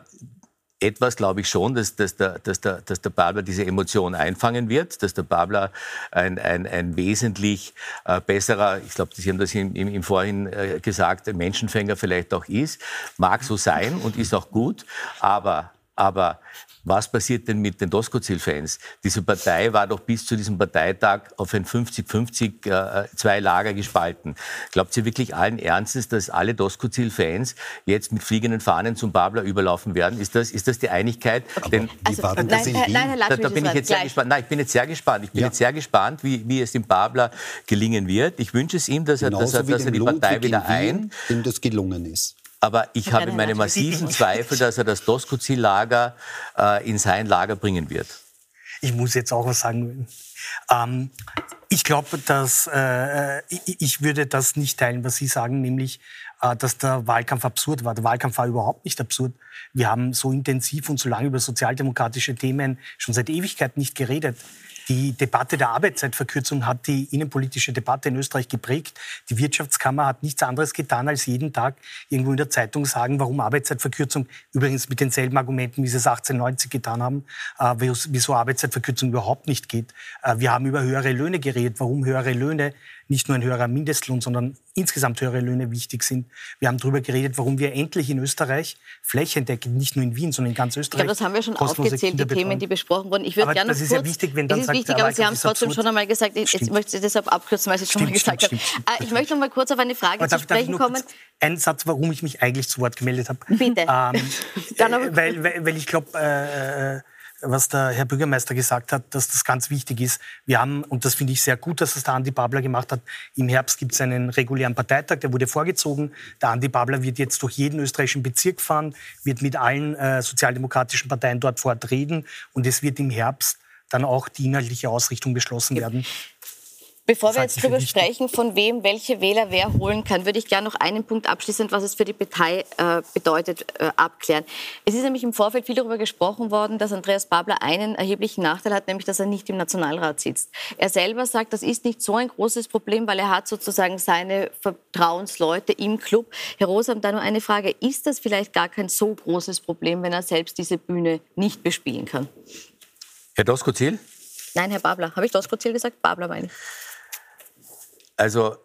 etwas glaube ich schon, dass, dass, der, dass, der, dass der Babler diese Emotion einfangen wird, dass der Babler ein, ein, ein wesentlich äh, besserer, ich glaube, Sie haben das im, im, im Vorhin äh, gesagt, Menschenfänger vielleicht auch ist. Mag so sein und ist auch gut, aber, aber was passiert denn mit den Doskozil-Fans? Diese Partei war doch bis zu diesem Parteitag auf ein 50-50 äh, zwei Lager gespalten. Glaubt ihr wirklich allen Ernstes, dass alle Doskozil-Fans jetzt mit fliegenden Fahnen zum Babler überlaufen werden? Ist das, ist das die Einigkeit?
Denn, also, nein, nein, nein,
da, da bin ich jetzt sehr gespannt. Nein, ich bin jetzt sehr gespannt. Ich bin ja. jetzt sehr gespannt, wie, wie es dem Babler gelingen wird. Ich wünsche es ihm, dass er, dass er, dass er die Partei wieder ein...
Dem das gelungen ist.
Aber ich habe meine massiven Zweifel, dass er das Doskozil-Lager äh, in sein Lager bringen wird.
Ich muss jetzt auch was sagen. Ähm, ich glaube, dass äh, ich, ich, würde das nicht teilen, was Sie sagen, nämlich, äh, dass der Wahlkampf absurd war. Der Wahlkampf war überhaupt nicht absurd. Wir haben so intensiv und so lange über sozialdemokratische Themen schon seit Ewigkeit nicht geredet. Die Debatte der Arbeitszeitverkürzung hat die innenpolitische Debatte in Österreich geprägt. Die Wirtschaftskammer hat nichts anderes getan, als jeden Tag irgendwo in der Zeitung sagen, warum Arbeitszeitverkürzung, übrigens mit denselben Argumenten, wie sie es 1890 getan haben, äh, wieso Arbeitszeitverkürzung überhaupt nicht geht. Äh, wir haben über höhere Löhne geredet, warum höhere Löhne nicht nur ein höherer Mindestlohn, sondern insgesamt höhere Löhne wichtig sind. Wir haben darüber geredet, warum wir endlich in Österreich flächendeckend, nicht nur in Wien, sondern in ganz Österreich.
Ich glaube, das haben wir schon aufgezählt, die Themen, die besprochen wurden. Ich würde gerne
das ist kurz, ja wichtig, wenn dann
das ist wichtig, aber Sie haben es trotzdem schon einmal gesagt. Ich, jetzt möchte ich deshalb abkürzen, weil Sie es schon mal gesagt haben. Äh, ich möchte noch mal kurz auf eine Frage aber zu darf, sprechen darf kommen.
Ein Satz, warum ich mich eigentlich zu Wort gemeldet habe.
Bitte. Ähm,
äh, weil, weil, weil, ich glaube, äh, äh was der Herr Bürgermeister gesagt hat, dass das ganz wichtig ist. Wir haben, und das finde ich sehr gut, dass das der Andi Babler gemacht hat, im Herbst gibt es einen regulären Parteitag, der wurde vorgezogen. Der Andi Babler wird jetzt durch jeden österreichischen Bezirk fahren, wird mit allen äh, sozialdemokratischen Parteien dort vor Ort reden und es wird im Herbst dann auch die inhaltliche Ausrichtung beschlossen werden.
Bevor wir jetzt darüber sprechen, von wem welche Wähler wer holen kann, würde ich gerne noch einen Punkt abschließend, was es für die Partei äh, bedeutet, äh, abklären. Es ist nämlich im Vorfeld viel darüber gesprochen worden, dass Andreas Babler einen erheblichen Nachteil hat, nämlich dass er nicht im Nationalrat sitzt. Er selber sagt, das ist nicht so ein großes Problem, weil er hat sozusagen seine Vertrauensleute im Club. Herr Rosam, da nur eine Frage. Ist das vielleicht gar kein so großes Problem, wenn er selbst diese Bühne nicht bespielen kann?
Herr Doskozil?
Nein, Herr Babler. Habe ich Doskozil gesagt? Babler meine ich.
Also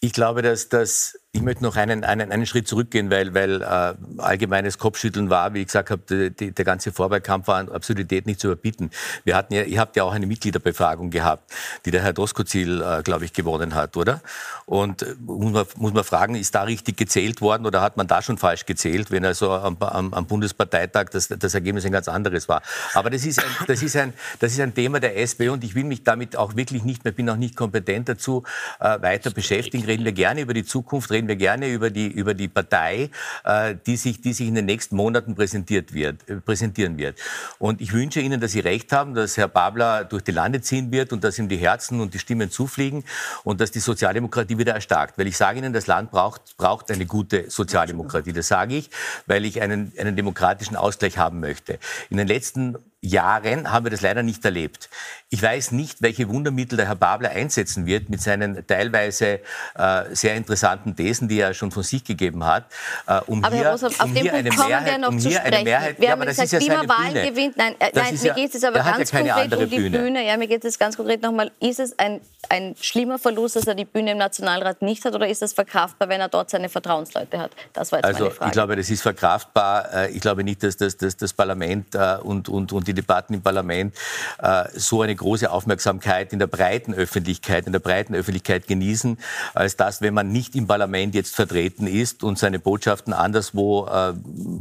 ich glaube, dass das ich möchte noch einen, einen, einen Schritt zurückgehen, weil, weil äh, allgemeines Kopfschütteln war, wie ich gesagt habe, die, der ganze Vorwahlkampf war an Absurdität nicht zu überbieten. Wir hatten ja, ihr habt ja auch eine Mitgliederbefragung gehabt, die der Herr Doskozil, äh, glaube ich, gewonnen hat, oder? Und äh, muss, man, muss man fragen, ist da richtig gezählt worden oder hat man da schon falsch gezählt, wenn also am, am, am Bundesparteitag das, das Ergebnis ein ganz anderes war? Aber das ist, ein, das, ist ein, das ist ein Thema der SPÖ und ich will mich damit auch wirklich nicht mehr, bin auch nicht kompetent dazu, äh, weiter beschäftigen. Reden wir gerne über die Zukunft, reden reden wir gerne über die, über die Partei, äh, die, sich, die sich in den nächsten Monaten präsentiert wird, äh, präsentieren wird. Und ich wünsche Ihnen, dass Sie recht haben, dass Herr Babler durch die Lande ziehen wird und dass ihm die Herzen und die Stimmen zufliegen und dass die Sozialdemokratie wieder erstarkt. Weil ich sage Ihnen, das Land braucht, braucht eine gute Sozialdemokratie. Das sage ich, weil ich einen, einen demokratischen Ausgleich haben möchte. In den letzten Jahren haben wir das leider nicht erlebt. Ich weiß nicht, welche Wundermittel der Herr Babler einsetzen wird mit seinen teilweise äh, sehr interessanten Thesen, die er schon von sich gegeben hat, äh, um
aber
hier,
Rosam, um hier eine Mehrheit, um hier eine Mehrheit, wir ja, aber das gesagt, ist ja seine Wahlen Bühne. gewinnt. Nein, äh, nein mir geht es aber ganz ja konkret um die Bühne. Bühne. Ja, mir geht es ganz konkret nochmal. Ist es ein, ein schlimmer Verlust, dass er die Bühne im Nationalrat nicht hat, oder ist es verkraftbar, wenn er dort seine Vertrauensleute hat?
Das war jetzt also, meine Frage. Ich glaube, das ist verkraftbar. Äh, ich glaube nicht, dass das, das, das Parlament äh, und, und, und die Debatten im Parlament äh, so eine große Aufmerksamkeit in der breiten Öffentlichkeit, in der breiten Öffentlichkeit genießen, als das, wenn man nicht im Parlament jetzt vertreten ist und seine Botschaften anderswo äh,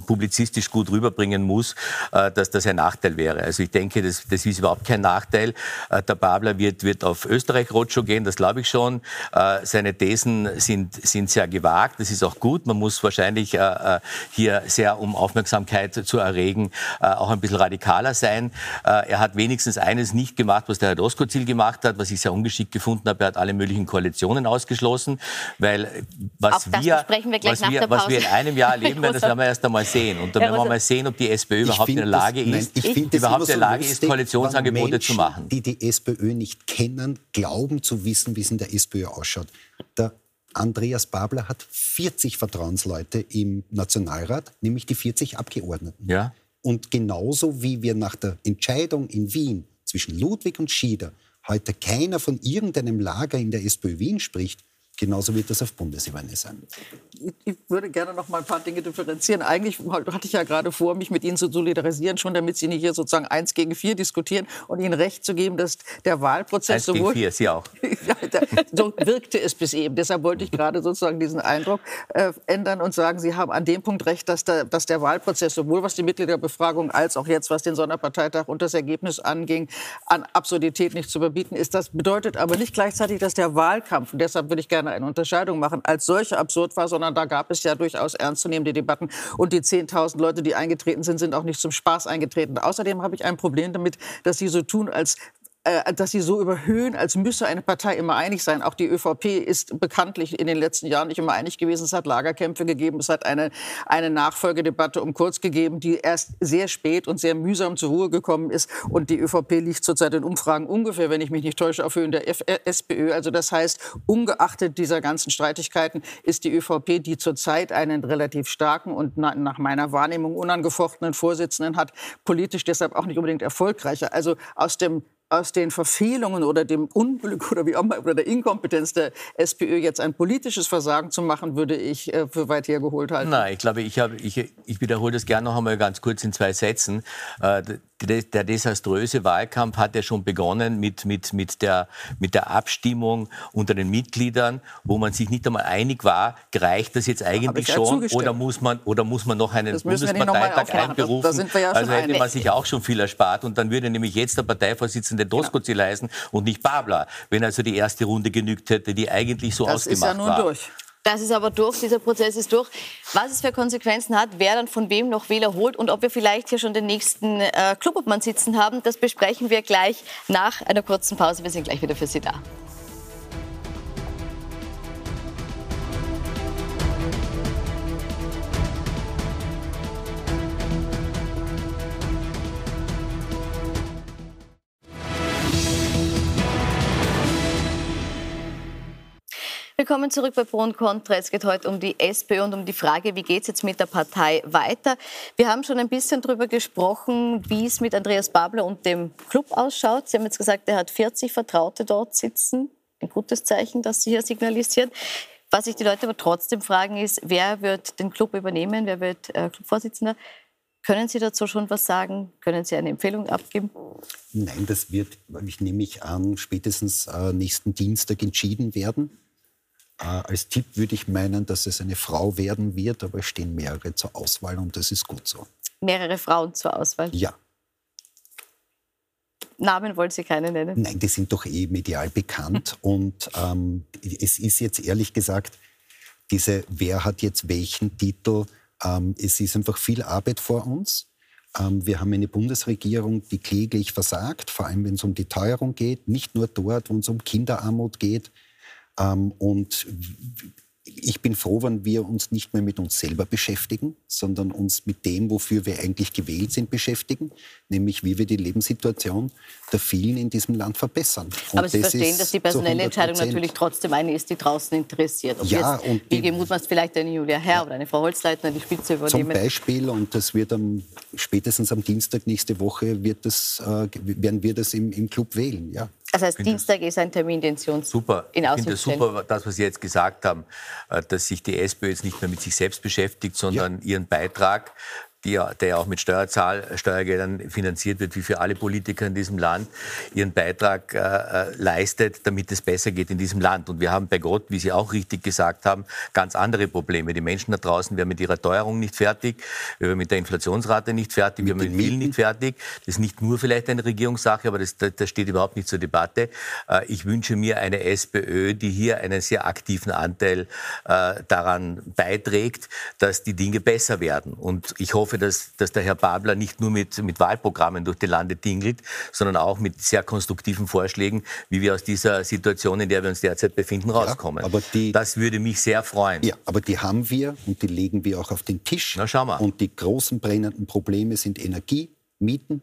publizistisch gut rüberbringen muss, äh, dass das ein Nachteil wäre. Also ich denke, das, das ist überhaupt kein Nachteil. Äh, der Babler wird, wird auf Österreich-Roadshow gehen, das glaube ich schon. Äh, seine Thesen sind, sind sehr gewagt, das ist auch gut. Man muss wahrscheinlich äh, hier sehr, um Aufmerksamkeit zu erregen, auch ein bisschen radikaler sein. Äh, er hat wenigstens eines nicht gemacht, was der Herr Doskozil gemacht hat, was ich sehr ungeschickt gefunden habe. Er hat alle möglichen Koalitionen ausgeschlossen, weil äh, was, wir, wir, was, wir, was wir in einem Jahr erleben werden, das werden wir erst einmal sehen. Und dann werden wir mal sehen, ob die SPÖ überhaupt in der Lage das, ist, nein, überhaupt in der Lage so ist, Koalitionsangebote Menschen, zu machen.
Die die SPÖ nicht kennen, glauben zu wissen, wie es in der SPÖ ausschaut. Der Andreas Babler hat 40 Vertrauensleute im Nationalrat, nämlich die 40 Abgeordneten.
Ja.
Und genauso wie wir nach der Entscheidung in Wien zwischen Ludwig und Schieder heute keiner von irgendeinem Lager in der SPÖ Wien spricht, Genauso wird das auf Bundesebene sein.
Ich würde gerne noch mal ein paar Dinge differenzieren. Eigentlich hatte ich ja gerade vor, mich mit Ihnen zu solidarisieren, schon damit Sie nicht hier sozusagen eins gegen vier diskutieren und Ihnen recht zu geben, dass der Wahlprozess
eins sowohl... Gegen vier, Sie auch.
so wirkte es bis eben. Deshalb wollte ich gerade sozusagen diesen Eindruck äh, ändern und sagen, Sie haben an dem Punkt recht, dass der, dass der Wahlprozess sowohl was die Mitgliederbefragung als auch jetzt, was den Sonderparteitag und das Ergebnis anging, an Absurdität nicht zu überbieten ist. Das bedeutet aber nicht gleichzeitig, dass der Wahlkampf, und deshalb würde ich gerne gerne eine Unterscheidung machen, als solche absurd war, sondern da gab es ja durchaus ernstzunehmende Debatten. Und die 10.000 Leute, die eingetreten sind, sind auch nicht zum Spaß eingetreten. Außerdem habe ich ein Problem damit, dass sie so tun, als dass sie so überhöhen, als müsse eine Partei immer einig sein. Auch die ÖVP ist bekanntlich in den letzten Jahren nicht immer einig gewesen. Es hat Lagerkämpfe gegeben, es hat eine, eine Nachfolgedebatte um Kurz gegeben, die erst sehr spät und sehr mühsam zur Ruhe gekommen ist. Und die ÖVP liegt zurzeit in Umfragen ungefähr, wenn ich mich nicht täusche, auf Höhen der F äh, SPÖ. Also das heißt, ungeachtet dieser ganzen Streitigkeiten ist die ÖVP, die zurzeit einen relativ starken und nach meiner Wahrnehmung unangefochtenen Vorsitzenden hat, politisch deshalb auch nicht unbedingt erfolgreicher. Also aus dem aus den Verfehlungen oder dem Unglück oder wie auch immer oder der Inkompetenz der SPÖ jetzt ein politisches Versagen zu machen, würde ich äh, für weit hergeholt halten.
Nein, ich glaube, ich, hab, ich, ich wiederhole das gerne noch einmal ganz kurz in zwei Sätzen. Äh, der desaströse Wahlkampf hat ja schon begonnen mit, mit, mit, der, mit der Abstimmung unter den Mitgliedern, wo man sich nicht einmal einig war, reicht das jetzt eigentlich schon oder muss, man, oder muss man noch einen Bundesparteitag einberufen? Da, da ja also hätte man sich auch schon viel erspart und dann würde nämlich jetzt der Parteivorsitzende Doskozil genau. heißen und nicht Babler, wenn also die erste Runde genügt hätte, die eigentlich so das ausgemacht war. Das ist ja nun war. durch.
Das ist aber durch, dieser Prozess ist durch. Was es für Konsequenzen hat, wer dann von wem noch Wähler holt und ob wir vielleicht hier schon den nächsten äh, Clubobmann sitzen haben, das besprechen wir gleich nach einer kurzen Pause. Wir sind gleich wieder für Sie da. Willkommen zurück bei Pro und Contra. Es geht heute um die SPÖ und um die Frage, wie geht es jetzt mit der Partei weiter. Wir haben schon ein bisschen darüber gesprochen, wie es mit Andreas Babler und dem Club ausschaut. Sie haben jetzt gesagt, er hat 40 Vertraute dort sitzen. Ein gutes Zeichen, das Sie hier signalisieren. Was sich die Leute aber trotzdem fragen, ist, wer wird den Club übernehmen? Wer wird äh, Clubvorsitzender? Können Sie dazu schon was sagen? Können Sie eine Empfehlung abgeben?
Nein, das wird, ich nehme mich an, spätestens äh, nächsten Dienstag entschieden werden. Äh, als Tipp würde ich meinen, dass es eine Frau werden wird, aber es stehen mehrere zur Auswahl und das ist gut so.
Mehrere Frauen zur Auswahl?
Ja.
Namen wollen Sie keine nennen?
Nein, die sind doch eh medial bekannt. und ähm, es ist jetzt ehrlich gesagt, diese, wer hat jetzt welchen Titel, ähm, es ist einfach viel Arbeit vor uns. Ähm, wir haben eine Bundesregierung, die kläglich versagt, vor allem wenn es um die Teuerung geht, nicht nur dort, wo es um Kinderarmut geht, ähm, und ich bin froh, wenn wir uns nicht mehr mit uns selber beschäftigen, sondern uns mit dem, wofür wir eigentlich gewählt sind, beschäftigen, nämlich wie wir die Lebenssituation der vielen in diesem Land verbessern.
Und Aber Sie das verstehen, dass die personelle Entscheidung natürlich trotzdem eine ist, die draußen interessiert. Ob
ja,
jetzt, und wie gemutmaßt vielleicht eine Julia Herr ja, oder eine Frau Holzleitner die Spitze übernehmen.
Zum Beispiel, und das wird am, spätestens am Dienstag nächste Woche, wird das, äh, werden wir das im, im Club wählen. Ja.
Das heißt, Dienstag ist ein Termin, den Sie uns
super. in Aussicht Ich finde super, das, was Sie jetzt gesagt haben, äh, dass sich die SPÖ jetzt nicht mehr mit sich selbst beschäftigt, sondern ja. ihren Beitrag die, der auch mit Steuerzahl, Steuergeldern finanziert wird, wie für alle Politiker in diesem Land, ihren Beitrag äh, äh, leistet, damit es besser geht in diesem Land. Und wir haben bei Gott, wie Sie auch richtig gesagt haben, ganz andere Probleme. Die Menschen da draußen werden mit ihrer Teuerung nicht fertig, wir werden mit der Inflationsrate nicht fertig, wir werden mit vielen nicht fertig. Das ist nicht nur vielleicht eine Regierungssache, aber das, das steht überhaupt nicht zur Debatte. Äh, ich wünsche mir eine SPÖ, die hier einen sehr aktiven Anteil äh, daran beiträgt, dass die Dinge besser werden. Und ich hoffe, hoffe, dass, dass der Herr Babler nicht nur mit, mit Wahlprogrammen durch die Lande tingelt, sondern auch mit sehr konstruktiven Vorschlägen, wie wir aus dieser Situation, in der wir uns derzeit befinden, rauskommen. Ja, aber die, das würde mich sehr freuen.
Ja, aber die haben wir und die legen wir auch auf den Tisch.
Na, schau mal.
Und die großen brennenden Probleme sind Energie, Mieten,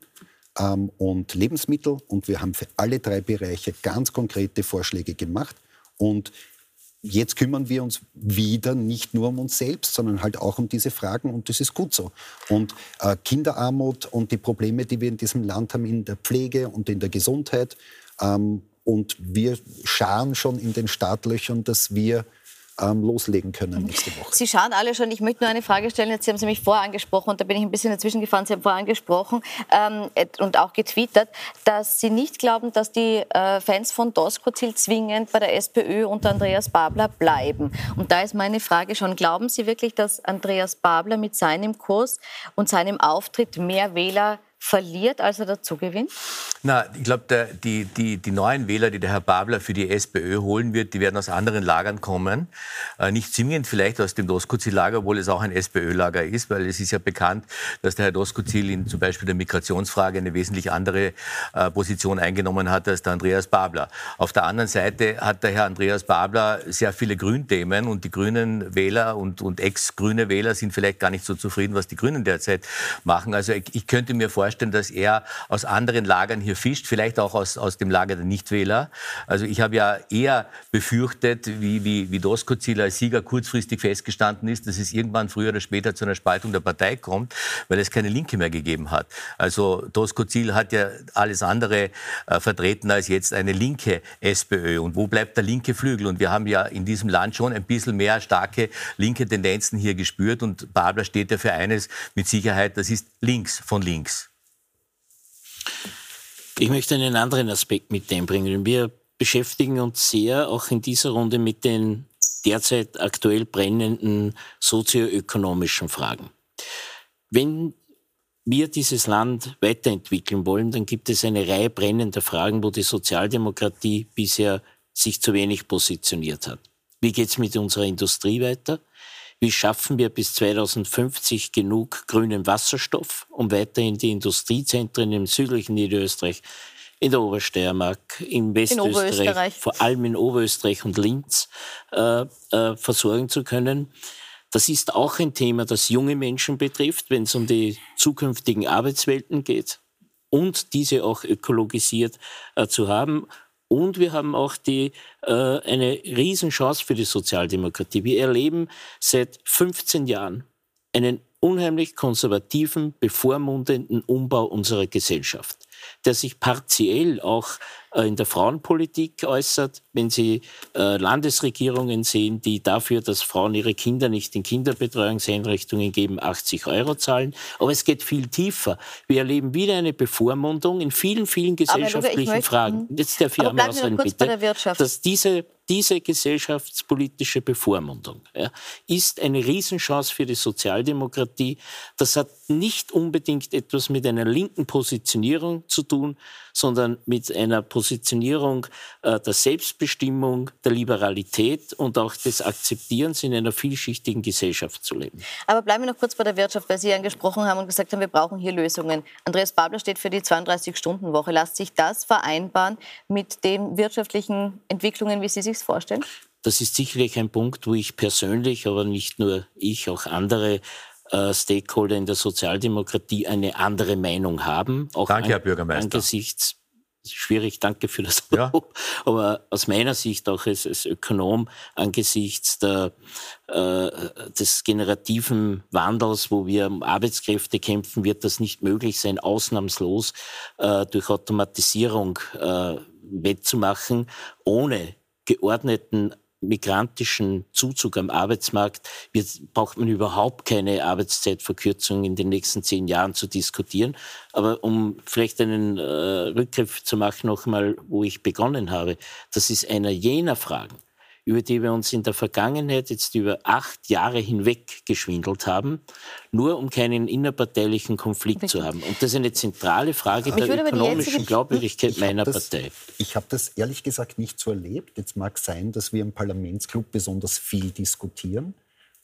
ähm, und Lebensmittel. Und wir haben für alle drei Bereiche ganz konkrete Vorschläge gemacht. Und jetzt kümmern wir uns wieder nicht nur um uns selbst, sondern halt auch um diese Fragen und das ist gut so. Und äh, Kinderarmut und die Probleme, die wir in diesem Land haben in der Pflege und in der Gesundheit. Ähm, und wir scharen schon in den Startlöchern, dass wir ähm, loslegen können nächste Woche.
Sie schauen alle schon. Ich möchte nur eine Frage stellen. Jetzt, Sie haben Sie mich vorher angesprochen und da bin ich ein bisschen dazwischen gefahren. Sie haben vorher angesprochen ähm, und auch getwittert, dass Sie nicht glauben, dass die äh, Fans von Doskozil zwingend bei der SPÖ unter Andreas Babler bleiben. Und da ist meine Frage schon, glauben Sie wirklich, dass Andreas Babler mit seinem Kurs und seinem Auftritt mehr Wähler verliert, als er dazu gewinnt?
Na, ich glaube, die, die, die neuen Wähler, die der Herr Babler für die SPÖ holen wird, die werden aus anderen Lagern kommen. Äh, nicht zwingend vielleicht aus dem Doskozil-Lager, obwohl es auch ein SPÖ-Lager ist, weil es ist ja bekannt, dass der Herr Doskozil in zum Beispiel der Migrationsfrage eine wesentlich andere äh, Position eingenommen hat als der Andreas Babler. Auf der anderen Seite hat der Herr Andreas Babler sehr viele Grünthemen und die grünen Wähler und, und ex-grüne Wähler sind vielleicht gar nicht so zufrieden, was die Grünen derzeit machen. Also ich, ich könnte mir vorstellen, vorstellen, dass er aus anderen Lagern hier fischt, vielleicht auch aus, aus dem Lager der Nichtwähler. Also ich habe ja eher befürchtet, wie, wie, wie Doskozil als Sieger kurzfristig festgestanden ist, dass es irgendwann früher oder später zu einer Spaltung der Partei kommt, weil es keine Linke mehr gegeben hat. Also Doskozil hat ja alles andere äh, vertreten als jetzt eine linke SPÖ. Und wo bleibt der linke Flügel? Und wir haben ja in diesem Land schon ein bisschen mehr starke linke Tendenzen hier gespürt. Und Babler steht ja für eines mit Sicherheit, das ist links von links.
Ich möchte einen anderen Aspekt mit einbringen. Wir beschäftigen uns sehr auch in dieser Runde mit den derzeit aktuell brennenden sozioökonomischen Fragen. Wenn wir dieses Land weiterentwickeln wollen, dann gibt es eine Reihe brennender Fragen, wo die Sozialdemokratie bisher sich zu wenig positioniert hat. Wie geht es mit unserer Industrie weiter? Wie schaffen wir bis 2050 genug grünen Wasserstoff, um weiterhin die Industriezentren im südlichen Niederösterreich, in der Obersteiermark, im Westösterreich, vor allem in Oberösterreich und Linz äh, äh, versorgen zu können? Das ist auch ein Thema, das junge Menschen betrifft, wenn es um die zukünftigen Arbeitswelten geht und diese auch ökologisiert äh, zu haben. Und wir haben auch die, äh, eine Riesenchance für die Sozialdemokratie. Wir erleben seit 15 Jahren einen unheimlich konservativen, bevormundenden Umbau unserer Gesellschaft der sich partiell auch äh, in der Frauenpolitik äußert, wenn Sie äh, Landesregierungen sehen, die dafür, dass Frauen ihre Kinder nicht in Kinderbetreuungseinrichtungen geben, 80 Euro zahlen. Aber es geht viel tiefer. Wir erleben wieder eine Bevormundung in vielen, vielen gesellschaftlichen möchte, Fragen. Jetzt darf ich einmal ausreden, bitte. Dass diese diese gesellschaftspolitische Bevormundung ja, ist eine Riesenchance für die Sozialdemokratie. Das hat nicht unbedingt etwas mit einer linken Positionierung zu tun, sondern mit einer Positionierung äh, der Selbstbestimmung, der Liberalität und auch des Akzeptierens in einer vielschichtigen Gesellschaft zu leben.
Aber bleiben wir noch kurz bei der Wirtschaft, weil Sie angesprochen haben und gesagt haben, wir brauchen hier Lösungen. Andreas Babler steht für die 32-Stunden-Woche. Lässt sich das vereinbaren mit den wirtschaftlichen Entwicklungen, wie Sie sich vorstellen?
Das ist sicherlich ein Punkt, wo ich persönlich, aber nicht nur ich, auch andere äh, Stakeholder in der Sozialdemokratie eine andere Meinung haben.
Auch Danke, Herr Bürgermeister.
Angesichts schwierig, danke für das ja. aber aus meiner Sicht auch als, als Ökonom angesichts der, äh, des generativen Wandels, wo wir um Arbeitskräfte kämpfen, wird das nicht möglich sein, ausnahmslos äh, durch Automatisierung äh, wettzumachen, ohne geordneten migrantischen Zuzug am Arbeitsmarkt wird, braucht man überhaupt keine Arbeitszeitverkürzung in den nächsten zehn Jahren zu diskutieren. Aber um vielleicht einen äh, Rückgriff zu machen, nochmal, wo ich begonnen habe, das ist einer jener Fragen, über die wir uns in der Vergangenheit jetzt über acht Jahre hinweg geschwindelt haben, nur um keinen innerparteilichen Konflikt zu haben. Und das ist eine zentrale Frage der ökonomischen Glaubwürdigkeit meiner
das,
Partei.
Ich habe das ehrlich gesagt nicht so erlebt. Jetzt mag sein, dass wir im Parlamentsclub besonders viel diskutieren,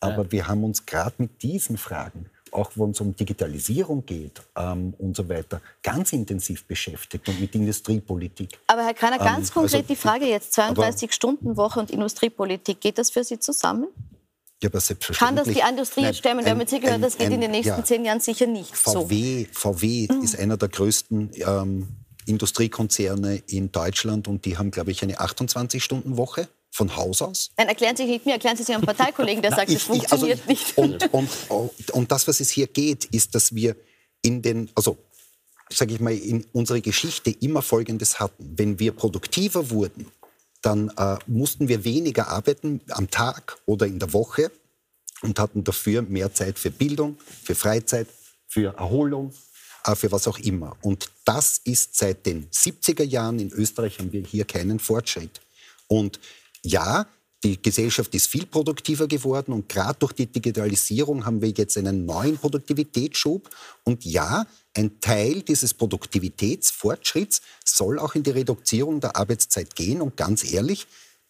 aber ja. wir haben uns gerade mit diesen Fragen auch wenn es um Digitalisierung geht ähm, und so weiter, ganz intensiv beschäftigt und mit Industriepolitik.
Aber Herr Kreiner, ganz ähm, konkret also, die Frage jetzt, 32-Stunden-Woche und Industriepolitik, geht das für Sie zusammen?
Ja, aber selbstverständlich.
Kann das die Industrie jetzt stemmen? Wir haben jetzt gehört, das geht ein, in den nächsten ja, zehn Jahren sicher nicht
VW,
so.
VW mhm. ist einer der größten ähm, Industriekonzerne in Deutschland und die haben, glaube ich, eine 28-Stunden-Woche. Von Haus aus.
Nein, erklären Sie nicht mir, erklären Sie es Ihrem Parteikollegen, der sagt, es funktioniert
also,
nicht.
Und, und, und das, was es hier geht, ist, dass wir in den, also sage ich mal, in unserer Geschichte immer Folgendes hatten. Wenn wir produktiver wurden, dann äh, mussten wir weniger arbeiten am Tag oder in der Woche und hatten dafür mehr Zeit für Bildung, für Freizeit, für Erholung, äh, für was auch immer. Und das ist seit den 70er Jahren in Österreich haben wir hier keinen Fortschritt. Und ja, die Gesellschaft ist viel produktiver geworden und gerade durch die Digitalisierung haben wir jetzt einen neuen Produktivitätsschub. Und ja, ein Teil dieses Produktivitätsfortschritts soll auch in die Reduzierung der Arbeitszeit gehen. Und ganz ehrlich,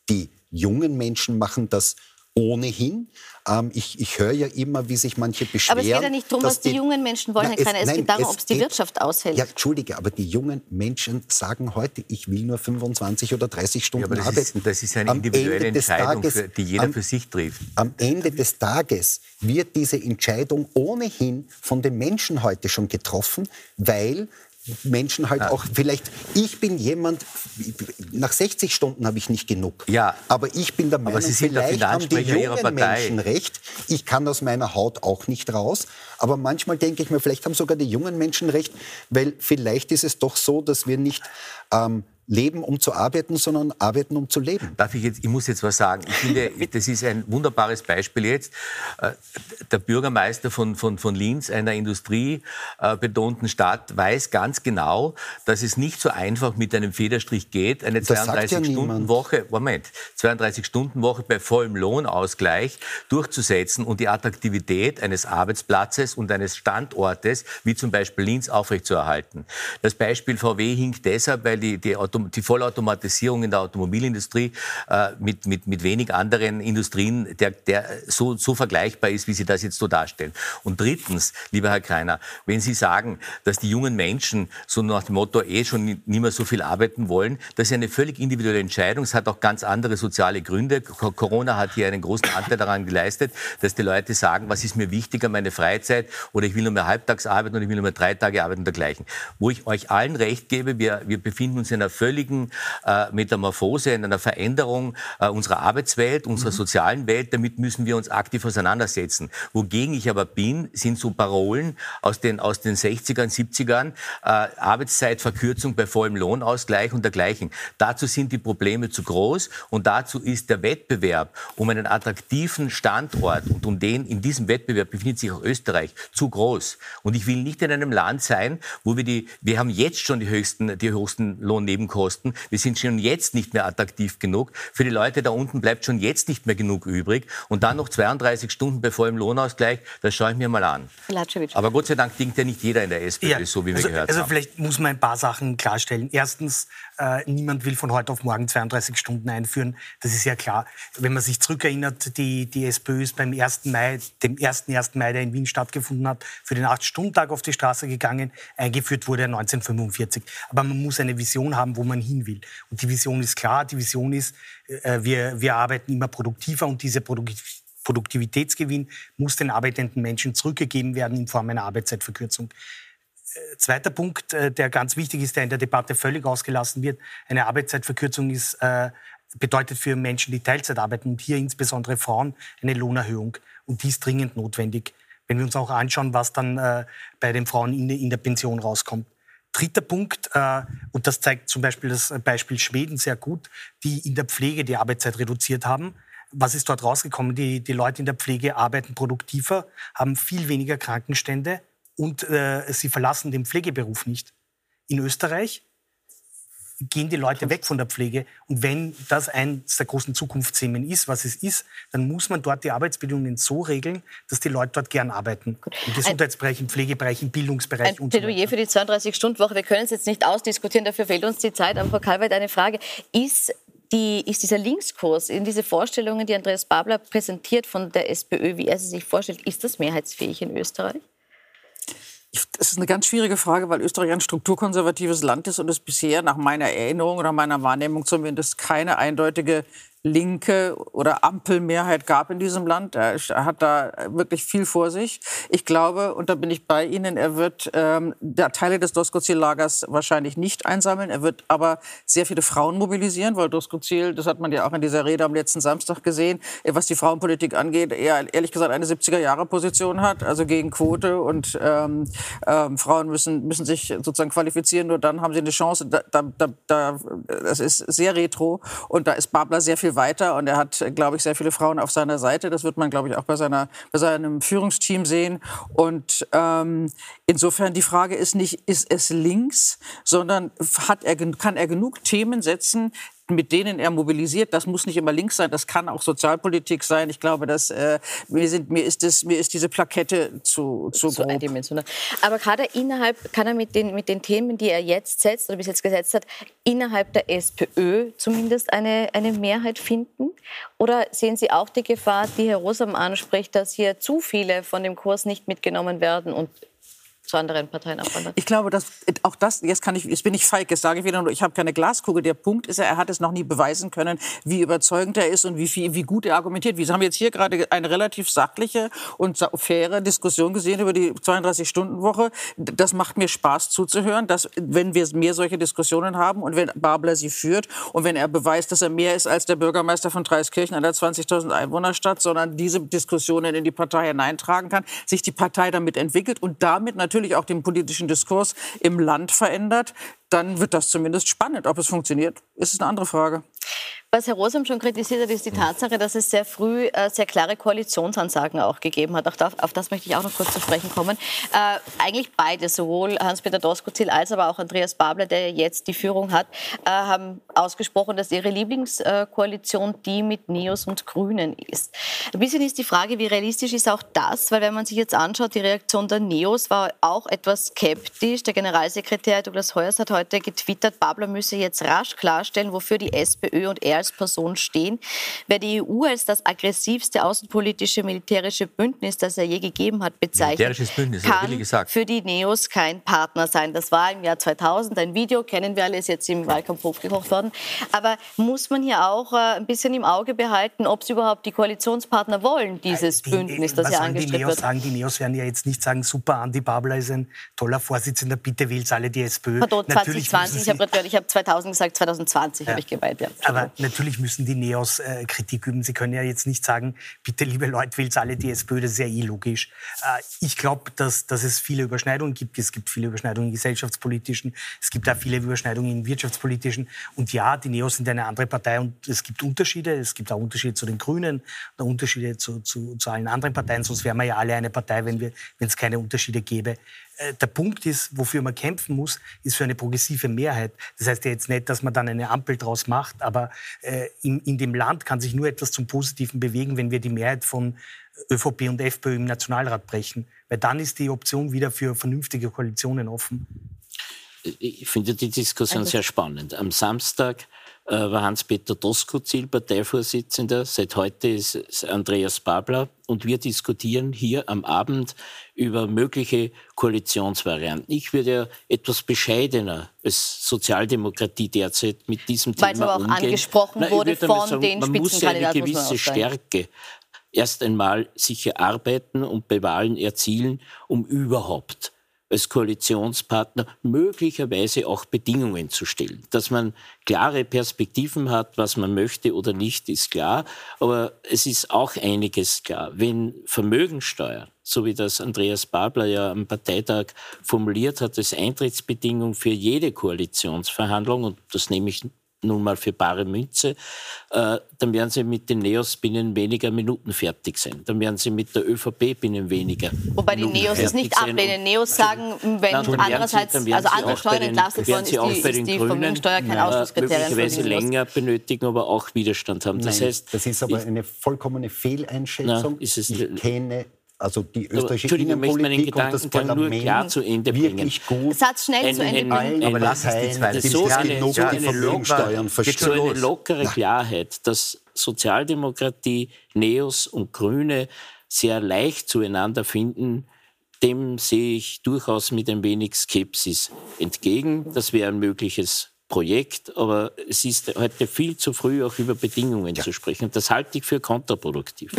die jungen Menschen machen das ohnehin. Ähm, ich, ich höre ja immer, wie sich manche beschweren.
Aber es geht ja nicht darum, was die, die, jungen Menschen wollen, Herr Kreiner. Es, es geht darum, ob es die geht, Wirtschaft aushält.
Ja, Entschuldige, aber die jungen Menschen sagen heute, ich will nur 25 oder 30 Stunden ja, das arbeiten.
Ist, das ist eine individuelle Entscheidung, Tages, für, die jeder am, für sich trifft.
Am Ende des Tages wird diese Entscheidung ohnehin von den Menschen heute schon getroffen, weil Menschen halt ja. auch vielleicht, ich bin jemand, nach 60 Stunden habe ich nicht genug.
Ja.
Aber ich bin der Meinung, vielleicht haben die jungen Menschen recht. Ich kann aus meiner Haut auch nicht raus. Aber manchmal denke ich mir, vielleicht haben sogar die jungen Menschen recht, weil vielleicht ist es doch so, dass wir nicht ähm, leben, um zu arbeiten, sondern arbeiten, um zu leben.
Darf ich jetzt, ich muss jetzt was sagen. Ich finde, das ist ein wunderbares Beispiel jetzt. Äh, der Bürgermeister von, von, von Linz, einer industriebetonten Stadt, weiß ganz genau, dass es nicht so einfach mit einem Federstrich geht, eine 32-Stunden-Woche, Moment, 32-Stunden-Woche bei vollem Lohnausgleich durchzusetzen und die Attraktivität eines Arbeitsplatzes und eines Standortes, wie zum Beispiel Linz, aufrechtzuerhalten. Das Beispiel VW hinkt deshalb, weil die, die Auto die Vollautomatisierung in der Automobilindustrie äh, mit, mit, mit wenig anderen Industrien, der, der so, so vergleichbar ist, wie Sie das jetzt so darstellen. Und drittens, lieber Herr Kreiner, wenn Sie sagen, dass die jungen Menschen so nach dem Motto eh schon nicht mehr so viel arbeiten wollen, das ist eine völlig individuelle Entscheidung. Es hat auch ganz andere soziale Gründe. Corona hat hier einen großen Anteil daran geleistet, dass die Leute sagen, was ist mir wichtiger, meine Freizeit oder ich will nur mehr halbtags arbeiten oder ich will nur mehr drei Tage arbeiten und dergleichen. Wo ich euch allen recht gebe, wir, wir befinden uns in einer völligen äh, Metamorphose, in einer Veränderung äh, unserer Arbeitswelt, unserer mhm. sozialen Welt. Damit müssen wir uns aktiv auseinandersetzen. Wogegen ich aber bin, sind so Parolen aus den, aus den 60ern, 70ern, äh, Arbeitszeitverkürzung bei vollem Lohnausgleich und dergleichen. Dazu sind die Probleme zu groß und dazu ist der Wettbewerb um einen attraktiven Standort und um den, in diesem Wettbewerb befindet sich auch Österreich, zu groß. Und ich will nicht in einem Land sein, wo wir die, wir haben jetzt schon die höchsten, die höchsten Lohnnebenkosten Nebenkosten. Wir sind schon jetzt nicht mehr attraktiv genug. Für die Leute da unten bleibt schon jetzt nicht mehr genug übrig. Und dann noch 32 Stunden bei vollem Lohnausgleich, das schaue ich mir mal an. Aber Gott sei Dank denkt ja nicht jeder in der SPÖ ja, so, wie wir
also,
gehört
also
haben.
Also vielleicht muss man ein paar Sachen klarstellen. Erstens, äh, niemand will von heute auf morgen 32 Stunden einführen. Das ist ja klar. Wenn man sich zurückerinnert, die, die SPÖ ist beim 1. Mai, dem ersten 1. Mai, der in Wien stattgefunden hat, für den 8-Stunden-Tag auf die Straße gegangen. Eingeführt wurde er 1945. Aber man muss eine Vision haben, wo man hin will. Und die Vision ist klar. Die Vision ist, äh, wir, wir arbeiten immer produktiver und diese Produktivitätsgewinn muss den arbeitenden Menschen zurückgegeben werden in Form einer Arbeitszeitverkürzung. Zweiter Punkt, äh, der ganz wichtig ist, der in der Debatte völlig ausgelassen wird. Eine Arbeitszeitverkürzung ist, äh, bedeutet für Menschen, die Teilzeit arbeiten und hier insbesondere Frauen eine Lohnerhöhung. Und die ist dringend notwendig. Wenn wir uns auch anschauen, was dann äh, bei den Frauen in, der Pension rauskommt. Dritter Punkt, und das zeigt zum Beispiel das Beispiel Schweden sehr gut, die in der Pflege die Arbeitszeit reduziert haben. Was ist dort rausgekommen? Die, die Leute in der Pflege arbeiten produktiver, haben viel weniger Krankenstände und äh, sie verlassen den Pflegeberuf nicht. In Österreich gehen die Leute weg von der Pflege. Und wenn das eines der großen Zukunftsthemen ist, was es ist, dann muss man dort die Arbeitsbedingungen so regeln, dass die Leute dort gern arbeiten. Im Gesundheitsbereich, im Pflegebereich, im Bildungsbereich
ein und so Plädoyer für die 32-Stunden-Woche. Wir können es jetzt nicht ausdiskutieren, dafür fehlt uns die Zeit. Aber Frau Kalweit, eine Frage. Ist die, ist dieser Linkskurs in diese Vorstellungen, die Andreas Babler präsentiert von der SPÖ, wie er sie sich vorstellt, ist das mehrheitsfähig in Österreich?
Das ist eine ganz schwierige Frage, weil Österreich ein strukturkonservatives Land ist und es bisher nach meiner Erinnerung oder meiner Wahrnehmung zumindest keine eindeutige linke oder Ampelmehrheit gab in diesem Land. Er hat da wirklich viel vor sich. Ich glaube, und da bin ich bei Ihnen, er wird ähm, Teile des Doskozil-Lagers wahrscheinlich nicht einsammeln. Er wird aber sehr viele Frauen mobilisieren, weil Doskozil, das hat man ja auch in dieser Rede am letzten Samstag gesehen, was die Frauenpolitik angeht, er ehrlich gesagt eine 70er-Jahre-Position hat, also gegen Quote und ähm, ähm, Frauen müssen, müssen sich sozusagen qualifizieren, nur dann haben sie eine Chance. Da, da, da, das ist sehr retro und da ist Babler sehr viel weiter und er hat, glaube ich, sehr viele Frauen auf seiner Seite. Das wird man, glaube ich, auch bei, seiner, bei seinem Führungsteam sehen. Und ähm, insofern die Frage ist nicht, ist es links, sondern hat er, kann er genug Themen setzen, mit denen er mobilisiert. Das muss nicht immer links sein, das kann auch Sozialpolitik sein. Ich glaube, dass äh, mir, sind, mir, ist das, mir ist diese Plakette zu, zu, zu
eindimensional. Aber gerade innerhalb, kann er mit den, mit den Themen, die er jetzt setzt oder bis jetzt gesetzt hat, innerhalb der SPÖ zumindest eine, eine Mehrheit finden? Oder sehen Sie auch die Gefahr, die Herr Rosam anspricht, dass hier zu viele von dem Kurs nicht mitgenommen werden und zu anderen Parteien abwandert.
Ich glaube, dass auch das, jetzt kann ich, jetzt bin ich feig, jetzt sage ich wieder ich habe keine Glaskugel. Der Punkt ist ja, er hat es noch nie beweisen können, wie überzeugend er ist und wie, wie gut er argumentiert. Wir haben jetzt hier gerade eine relativ sachliche und faire Diskussion gesehen über die 32-Stunden-Woche. Das macht mir Spaß zuzuhören, dass wenn wir mehr solche Diskussionen haben und wenn Babler sie führt und wenn er beweist, dass er mehr ist als der Bürgermeister von Dreiskirchen einer 20.000 Einwohnerstadt, sondern diese Diskussionen in die Partei hineintragen kann, sich die Partei damit entwickelt und damit natürlich natürlich auch den politischen Diskurs im Land verändert, dann wird das zumindest spannend. Ob es funktioniert, ist eine andere Frage.
Was Herr Rosam schon kritisiert hat, ist die Tatsache, dass es sehr früh äh, sehr klare Koalitionsansagen auch gegeben hat. Auch da, auf das möchte ich auch noch kurz zu sprechen kommen. Äh, eigentlich beide, sowohl Hans-Peter Doskozil als aber auch Andreas Babler, der jetzt die Führung hat, äh, haben ausgesprochen, dass ihre Lieblingskoalition die mit Neos und Grünen ist. Ein bisschen ist die Frage, wie realistisch ist auch das? Weil wenn man sich jetzt anschaut, die Reaktion der Neos war auch etwas skeptisch. Der Generalsekretär Douglas Heuers hat heute getwittert, Babler müsse jetzt rasch klarstellen, wofür die SPÖ und er als Person stehen. Wer die EU als das aggressivste außenpolitische militärische Bündnis, das er je gegeben hat, bezeichnet,
Bündnis,
kann für die Neos kein Partner sein. Das war im Jahr 2000 ein Video, kennen wir alle, ist jetzt im Wahlkampf hochgekocht worden. Aber muss man hier auch äh, ein bisschen im Auge behalten, ob sie überhaupt die Koalitionspartner wollen, dieses die, Bündnis, das ja angestrebt
die Neos
wird?
Sagen, die Neos werden ja jetzt nicht sagen, super, Andi Babler ist ein toller Vorsitzender, bitte wählt alle die SPÖ.
Pardon, 2020, ich habe hab 2000 gesagt, 2020 ja. habe ich gemeint. Ja.
Aber natürlich müssen die Neos äh, Kritik üben. Sie können ja jetzt nicht sagen, bitte, liebe Leute, wählt alle die SPÖ, das ist ja eh logisch. Äh, ich glaube, dass, dass es viele Überschneidungen gibt. Es gibt viele Überschneidungen im gesellschaftspolitischen, es gibt auch viele Überschneidungen im wirtschaftspolitischen. Und ja, die Neos sind eine andere Partei und es gibt Unterschiede. Es gibt auch Unterschiede zu den Grünen, Unterschiede zu, zu, zu allen anderen Parteien. Sonst wären wir ja alle eine Partei, wenn es keine Unterschiede gäbe. Äh, der Punkt ist, wofür man kämpfen muss, ist für eine progressive Mehrheit. Das heißt ja jetzt nicht, dass man dann eine Ampel draus macht, aber äh, in, in dem Land kann sich nur etwas zum Positiven bewegen, wenn wir die Mehrheit von ÖVP und FPÖ im Nationalrat brechen. Weil dann ist die Option wieder für vernünftige Koalitionen offen.
Ich finde die Diskussion sehr spannend. Am Samstag äh, war Hans-Peter Doskozil Parteivorsitzender. Seit heute ist Andreas Babler. Und wir diskutieren hier am Abend über mögliche Koalitionsvarianten. Ich würde ja etwas bescheidener als Sozialdemokratie derzeit mit diesem Thema umgehen. Weil es aber auch
umgehen. angesprochen Nein, wurde von sagen, den
Man muss ja eine gewisse Stärke erst einmal sich erarbeiten und bei Wahlen erzielen, um überhaupt als Koalitionspartner möglicherweise auch Bedingungen zu stellen. Dass man klare Perspektiven hat, was man möchte oder nicht, ist klar. Aber es ist auch einiges klar. Wenn Vermögensteuer, so wie das Andreas Babler ja am Parteitag formuliert hat, als Eintrittsbedingung für jede Koalitionsverhandlung, und das nehme ich nun mal für bare Münze, äh, dann werden sie mit den Neos binnen weniger Minuten fertig sein. Dann werden sie mit der ÖVP binnen weniger
Wobei die Neos es nicht ablehnen. Neos sagen, wenn Nein, andererseits, sie, also andere Steuern entlastet worden ist, die, ist die Vermögensteuer kein Ausschlusskriterium.
Möglicherweise länger benötigen, aber auch Widerstand haben.
Das Nein, heißt, das ist aber eine vollkommene Fehleinschätzung. Na, ich kenne also die österreichische Innenpolitik und das Parlament
nur klar zu Ende bringen.
gut. Satz schnell ein, zu Ende bringen.
aber lass es die zweite. So eine, so eine, lockere, so eine lockere Klarheit, dass Sozialdemokratie, Neos und Grüne sehr leicht zueinander finden, dem sehe ich durchaus mit ein wenig Skepsis entgegen. Das wäre ein mögliches Projekt, aber es ist heute viel zu früh, auch über Bedingungen ja. zu sprechen. Das halte ich für kontraproduktiv.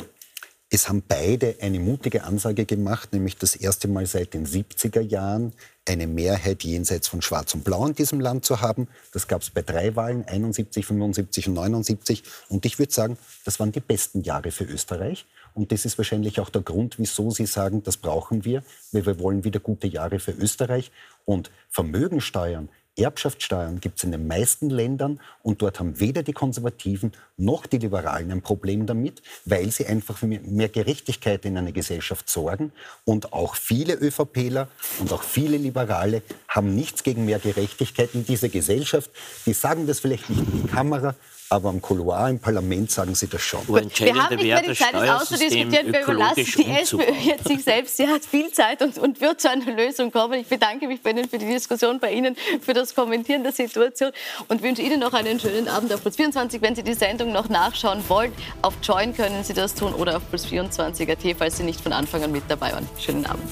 Es haben beide eine mutige Ansage gemacht, nämlich das erste Mal seit den 70er Jahren eine Mehrheit jenseits von Schwarz und Blau in diesem Land zu haben. Das gab es bei drei Wahlen, 71, 75 und 79. Und ich würde sagen, das waren die besten Jahre für Österreich. Und das ist wahrscheinlich auch der Grund, wieso Sie sagen, das brauchen wir, weil wir wollen wieder gute Jahre für Österreich. Und Vermögensteuern Erbschaftssteuern gibt es in den meisten Ländern und dort haben weder die Konservativen noch die Liberalen ein Problem damit, weil sie einfach für mehr Gerechtigkeit in einer Gesellschaft sorgen. Und auch viele ÖVPler und auch viele Liberale haben nichts gegen mehr Gerechtigkeit in dieser Gesellschaft. Die sagen das vielleicht nicht in die Kamera, aber am Couloir im Parlament sagen Sie das schon.
wir haben nicht mehr die Zeit, das auszudiskutieren. Wir überlassen die SPÖ jetzt sich selbst. Sie hat viel Zeit und, und wird zu einer Lösung kommen. Ich bedanke mich bei Ihnen für die Diskussion, bei Ihnen für das Kommentieren der Situation und wünsche Ihnen noch einen schönen Abend auf Plus 24. Wenn Sie die Sendung noch nachschauen wollen, auf Join können Sie das tun oder auf Plus 24 AT, falls Sie nicht von Anfang an mit dabei waren. Schönen Abend.